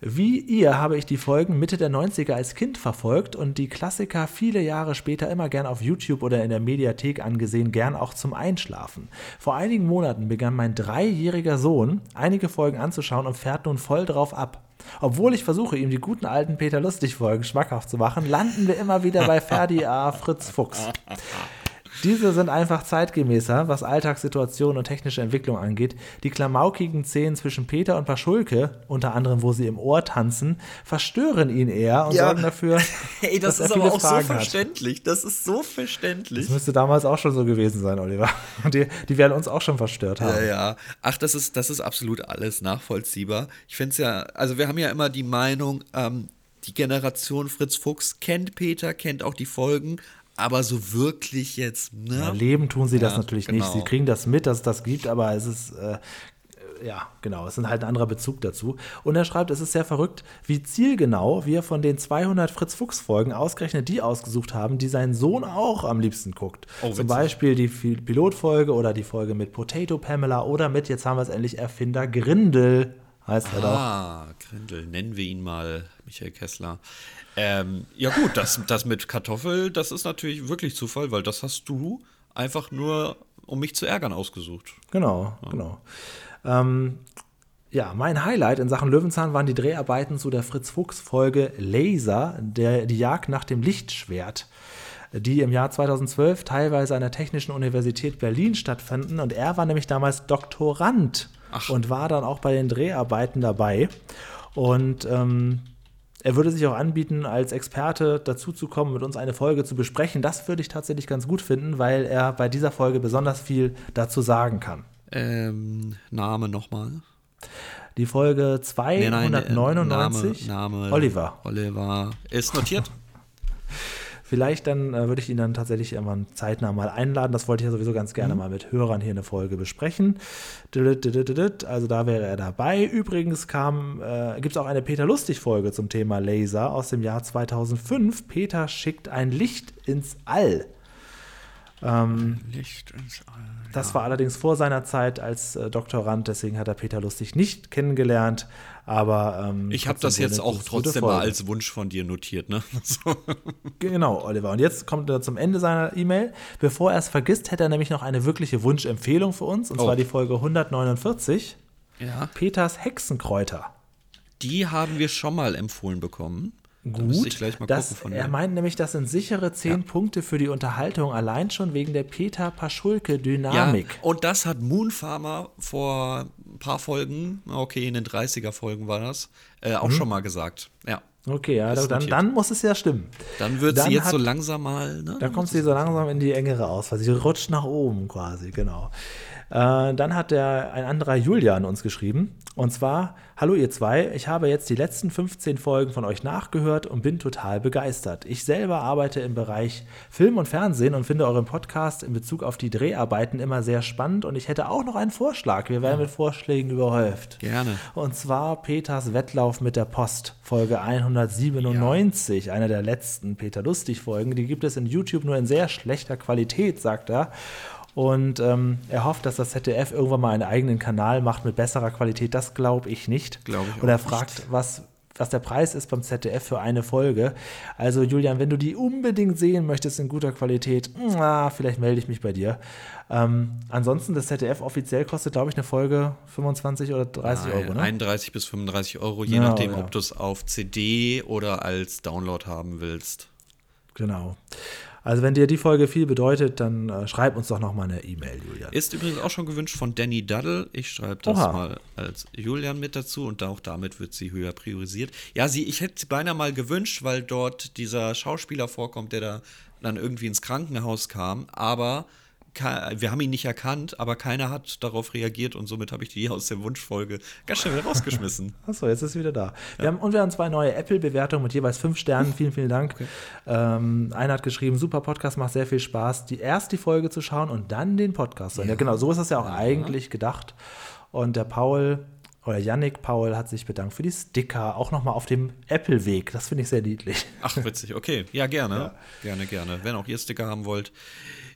Wie ihr habe ich die Folgen Mitte der 90er als Kind verfolgt und die Klassiker viele Jahre später immer gern auf YouTube oder in der Mediathek angesehen, gern auch zum Einschlafen. Vor einigen Monaten begann mein dreijähriger Sohn einige Folgen anzuschauen und fährt nun voll drauf ab. Obwohl ich versuche, ihm die guten alten Peter Lustig-Folgen schmackhaft zu machen, landen wir immer wieder bei Ferdi A. Fritz Fuchs. Diese sind einfach zeitgemäßer, was Alltagssituationen und technische Entwicklung angeht. Die klamaukigen Szenen zwischen Peter und Paschulke, unter anderem wo sie im Ohr tanzen, verstören ihn eher und Ja. sorgen dafür, Hey, das dass ist er aber viele auch so Fragen hat. verständlich. Das ist so verständlich. Das müsste damals auch schon so gewesen sein, Oliver. Die, die werden uns auch schon verstört haben. Ja, ja. Ach, das ist, das ist absolut alles nachvollziehbar. Ich finde es ja, also wir haben ja immer die Meinung, ähm, die Generation Fritz Fuchs kennt Peter, kennt auch die Folgen, aber so wirklich jetzt, ne? Ja, leben tun sie das Ja, natürlich genau. nicht. Sie kriegen das mit, dass es das gibt, aber es ist, äh, ja, genau, es ist halt ein anderer Bezug dazu. Und er schreibt, es ist sehr verrückt, wie zielgenau wir von den 200 Fritz-Fuchs-Folgen ausgerechnet die ausgesucht haben, die sein Sohn auch am liebsten guckt. Oh, Zum. Beispiel die Pilotfolge oder die Folge mit Potato Pamela oder mit, jetzt haben wir es endlich, Erfinder Grindel, heißt er doch. Ah, Grindel, nennen wir ihn mal Michael Kessler. Ähm, ja gut, das, das mit Kartoffel, das ist natürlich wirklich Zufall, weil das hast du einfach nur, um mich zu ärgern, ausgesucht. Genau, genau. Ähm, ja, mein Highlight in Sachen Löwenzahn waren die Dreharbeiten zu der Fritz-Fuchs-Folge Laser, der, die Jagd nach dem Lichtschwert, die im Jahr 2012 teilweise an der Technischen Universität Berlin stattfanden. Und er war nämlich damals Doktorand und war dann auch bei den Dreharbeiten dabei. Und ähm, er würde sich auch anbieten, als Experte dazu zu kommen, mit uns eine Folge zu besprechen. Das würde ich tatsächlich ganz gut finden, weil er bei dieser Folge besonders viel dazu sagen kann. Ähm, Name nochmal. Die Folge Nee, nein, äh, 299. Name, Name. Oliver. Oliver. Ist notiert. Vielleicht dann äh, würde ich ihn dann tatsächlich irgendwann zeitnah mal einladen. Das wollte ich ja sowieso ganz gerne Mhm. mal mit Hörern hier eine Folge besprechen. Also da wäre er dabei. Übrigens kam, äh, gibt es auch eine Peter Lustig-Folge zum Thema Laser aus dem Jahr 2005. Peter schickt ein Licht ins All. Ähm, Licht ins All. Das war allerdings vor seiner Zeit als äh, Doktorand, deswegen hat er Peter Lustig nicht kennengelernt. Aber ähm, Ich habe das jetzt auch trotzdem mal als Wunsch von dir notiert, ne? So. Genau, Oliver. Und jetzt kommt er zum Ende seiner E-Mail. Bevor er es vergisst, hätte er nämlich noch eine wirkliche Wunschempfehlung für uns. Und Oh. zwar die Folge 149, Ja. Peters Hexenkräuter. Die haben wir schon mal empfohlen bekommen. Gut, ich gleich mal das, gucken von er meint nämlich, das sind sichere 10 Punkte für die Unterhaltung, allein schon wegen der Peter Ja, Paschulke-Dynamik. und das hat Moon Farmer vor ein paar Folgen, okay, in den 30er Folgen war das, äh, auch schon mal gesagt. Ja. Okay, ja, dann, dann muss es ja stimmen. Dann wird Dann sie jetzt hat- so langsam mal, ne? Da kommt sie so langsam in die engere Auswahl. Sie rutscht nach oben quasi, genau. Äh, dann hat der, ein anderer Julian uns geschrieben. Und zwar, hallo ihr zwei, ich habe jetzt die letzten 15 Folgen von euch nachgehört und bin total begeistert. Ich selber arbeite im Bereich Film und Fernsehen und finde euren Podcast in Bezug auf die Dreharbeiten immer sehr spannend. Und ich hätte auch noch einen Vorschlag. Wir werden mit Vorschlägen überhäuft. Gerne. Und zwar Peters Wettlauf mit der Post, Folge 197, einer der letzten Peter Lustig-Folgen. Die gibt es in YouTube nur in sehr schlechter Qualität, sagt er. Und ähm, er hofft, dass das ZDF irgendwann mal einen eigenen Kanal macht mit besserer Qualität. Das glaube ich nicht. Glaube ich Und er fragt, was was der Preis ist beim ZDF für eine Folge. Also Julian, wenn du die unbedingt sehen möchtest in guter Qualität, na, vielleicht melde ich mich bei dir. Ähm, ansonsten, das ZDF offiziell kostet, glaube ich, eine Folge 25 oder 30 Nein, Euro, ne? 31 bis 35 Euro, je Ja, nachdem, ja. ob du es auf CD oder als Download haben willst. Genau. Also wenn dir die Folge viel bedeutet, dann äh, schreib uns doch noch mal eine E-Mail, Julian. Ist übrigens auch schon gewünscht von Danny Duddle. Ich schreibe das Oha. mal als Julian mit dazu und auch damit wird sie höher priorisiert. Ja, sie, ich hätte sie beinahe mal gewünscht, weil dort dieser Schauspieler vorkommt, der da dann irgendwie ins Krankenhaus kam, aber wir haben ihn nicht erkannt, aber keiner hat darauf reagiert und somit habe ich die aus der Wunschfolge ganz schnell wieder rausgeschmissen. Achso, jetzt ist sie wieder da. Wir haben, und wir haben zwei neue Apple-Bewertungen mit jeweils fünf Sternen. Vielen, vielen Dank. Ähm, einer hat geschrieben, super Podcast, macht sehr viel Spaß, die erst die Folge zu schauen und dann den Podcast hören. Ja, genau, so ist es ja auch eigentlich gedacht. Und der Paul oder Yannick Paul hat sich bedankt für die Sticker, auch nochmal auf dem Apple-Weg. Das finde ich sehr niedlich. Ach, witzig, okay. Ja, gerne. Gerne, gerne. Wenn auch ihr Sticker haben wollt.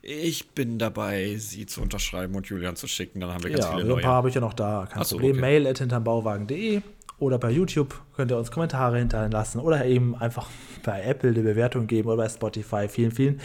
Ich bin dabei, sie zu unterschreiben und Julian zu schicken. Dann haben wir ganz Ja, viele so ein neue. paar habe ich ja noch da. Kein Ach so, Problem. okay. Mail at hintermbauwagen.de oder bei YouTube könnt ihr uns Kommentare hinterlassen oder eben einfach bei Apple eine Bewertung geben oder bei Spotify. Vielen, vielen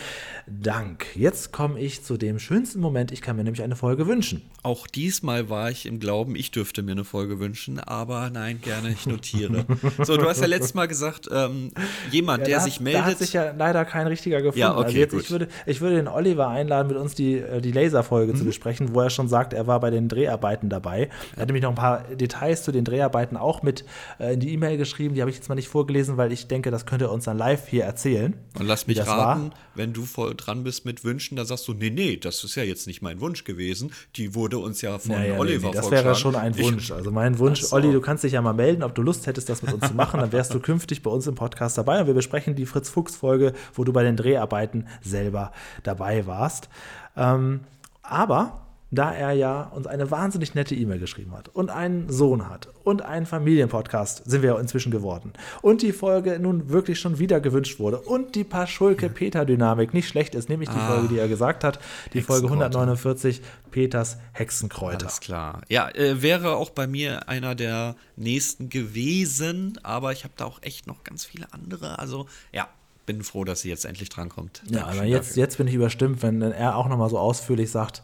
Dank. Jetzt komme ich zu dem schönsten Moment. Ich kann mir nämlich eine Folge wünschen. Auch diesmal war ich im Glauben, ich dürfte mir eine Folge wünschen, aber nein, gerne, ich notiere. so, du hast ja letztes Mal gesagt, ähm, jemand, der da, sich hat- Da hat meldet. sich ja leider kein richtiger gefunden. Ja, okay, also jetzt, gut. ich, würde, ich würde den Oliver einladen, mit uns die, äh, die Laserfolge Mhm. zu besprechen, wo er schon sagt, er war bei den Dreharbeiten dabei. Er hat nämlich noch ein paar Details zu den Dreharbeiten auch mit äh, in die E-Mail geschrieben. Die habe ich jetzt mal nicht vorgelesen, weil ich denke, das könnte er uns dann live hier erzählen. und lass mich raten, war. wenn du voll dran bist mit Wünschen, da sagst du, nee, nee, das ist ja jetzt nicht mein Wunsch gewesen. Die wurde uns ja von Ja, ja, nee, Oliver nee, das wäre schon ein Wunsch. Also mein Wunsch, so. Olli, du kannst dich ja mal melden, ob du Lust hättest, das mit uns zu machen. Dann wärst du künftig bei uns im Podcast dabei und wir besprechen die Fritz-Fuchs-Folge, wo du bei den Dreharbeiten selber dabei warst. Ähm, aber da er ja uns eine wahnsinnig nette E-Mail geschrieben hat und einen Sohn hat und einen Familienpodcast sind wir ja inzwischen geworden und die Folge nun wirklich schon wieder gewünscht wurde und die Paschulke-Peter-Dynamik nicht schlecht ist, nämlich die Ah. Folge, die er gesagt hat, die Folge Hexenkräuter. 149, Peters Hexenkräuter. Alles klar. Ja, äh, wäre auch bei mir einer der nächsten gewesen, aber ich habe da auch echt noch ganz viele andere. Also, ja, bin froh, dass sie jetzt endlich drankommt. Ja, aber jetzt, dafür. jetzt bin ich überstimmt, wenn er auch nochmal so ausführlich sagt,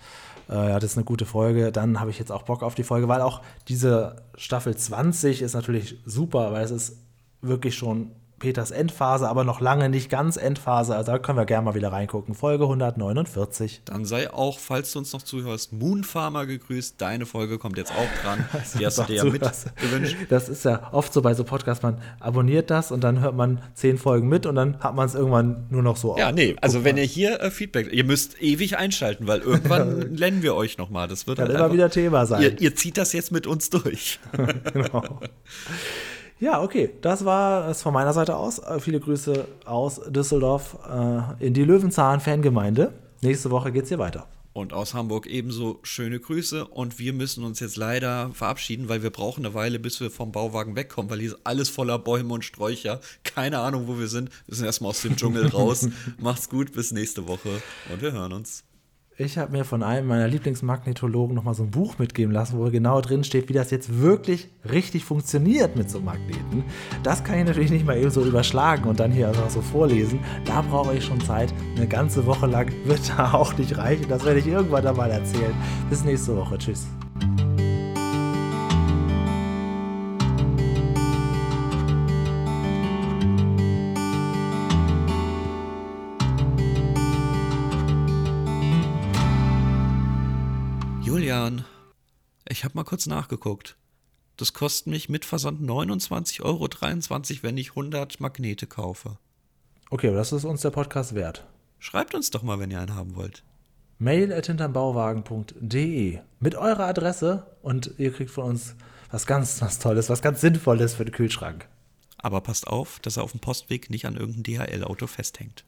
äh, ja, das ist eine gute Folge, dann habe ich jetzt auch Bock auf die Folge, weil auch diese Staffel 20 ist natürlich super, weil es ist wirklich schon Peters Endphase, aber noch lange nicht ganz Endphase. Also da können wir gerne mal wieder reingucken. Folge 149. Dann sei auch, falls du uns noch zuhörst, Moonfarmer gegrüßt. Deine Folge kommt jetzt auch dran. Die hast du dir ja mit gewünscht. Das ist ja oft so bei so Podcasts, man abonniert das und dann hört man zehn Folgen mit und dann hat man es irgendwann nur noch so. Ja, nee, Guck also wenn mal. ihr hier äh, Feedback, ihr müsst ewig einschalten, weil irgendwann nennen wir euch nochmal. Das wird Kann halt immer einfach- wieder Thema sein. Ihr, ihr zieht das jetzt mit uns durch. genau. Ja, okay, das war es von meiner Seite aus. Äh, Viele Grüße aus Düsseldorf äh, in die Löwenzahn-Fangemeinde. Nächste Woche geht's hier weiter. Und aus Hamburg ebenso schöne Grüße. Und wir müssen uns jetzt leider verabschieden, weil wir brauchen eine Weile, bis wir vom Bauwagen wegkommen, weil hier ist alles voller Bäume und Sträucher. Keine Ahnung, wo wir sind. Wir sind erstmal aus dem Dschungel raus. Macht's gut, bis nächste Woche und wir hören uns. Ich habe mir von einem meiner Lieblingsmagnetologen nochmal so ein Buch mitgeben lassen, wo genau drin steht, wie das jetzt wirklich richtig funktioniert mit so Magneten. Das kann ich natürlich nicht mal eben so überschlagen und dann hier einfach so vorlesen. Da brauche ich schon Zeit. Eine ganze Woche lang wird da auch nicht reichen. Das werde ich irgendwann dann mal erzählen. Bis nächste Woche. Tschüss. Ich habe mal kurz nachgeguckt. Das kostet mich mit Versand 29,23 Euro, wenn ich 100 Magnete kaufe. Okay, aber das ist uns der Podcast wert. Schreibt uns doch mal, wenn ihr einen haben wollt. Mail at hintermbauwagen.de mit eurer Adresse und ihr kriegt von uns was ganz was Tolles, was ganz Sinnvolles für den Kühlschrank. Aber passt auf, dass er auf dem Postweg nicht an irgendeinem DHL-Auto festhängt.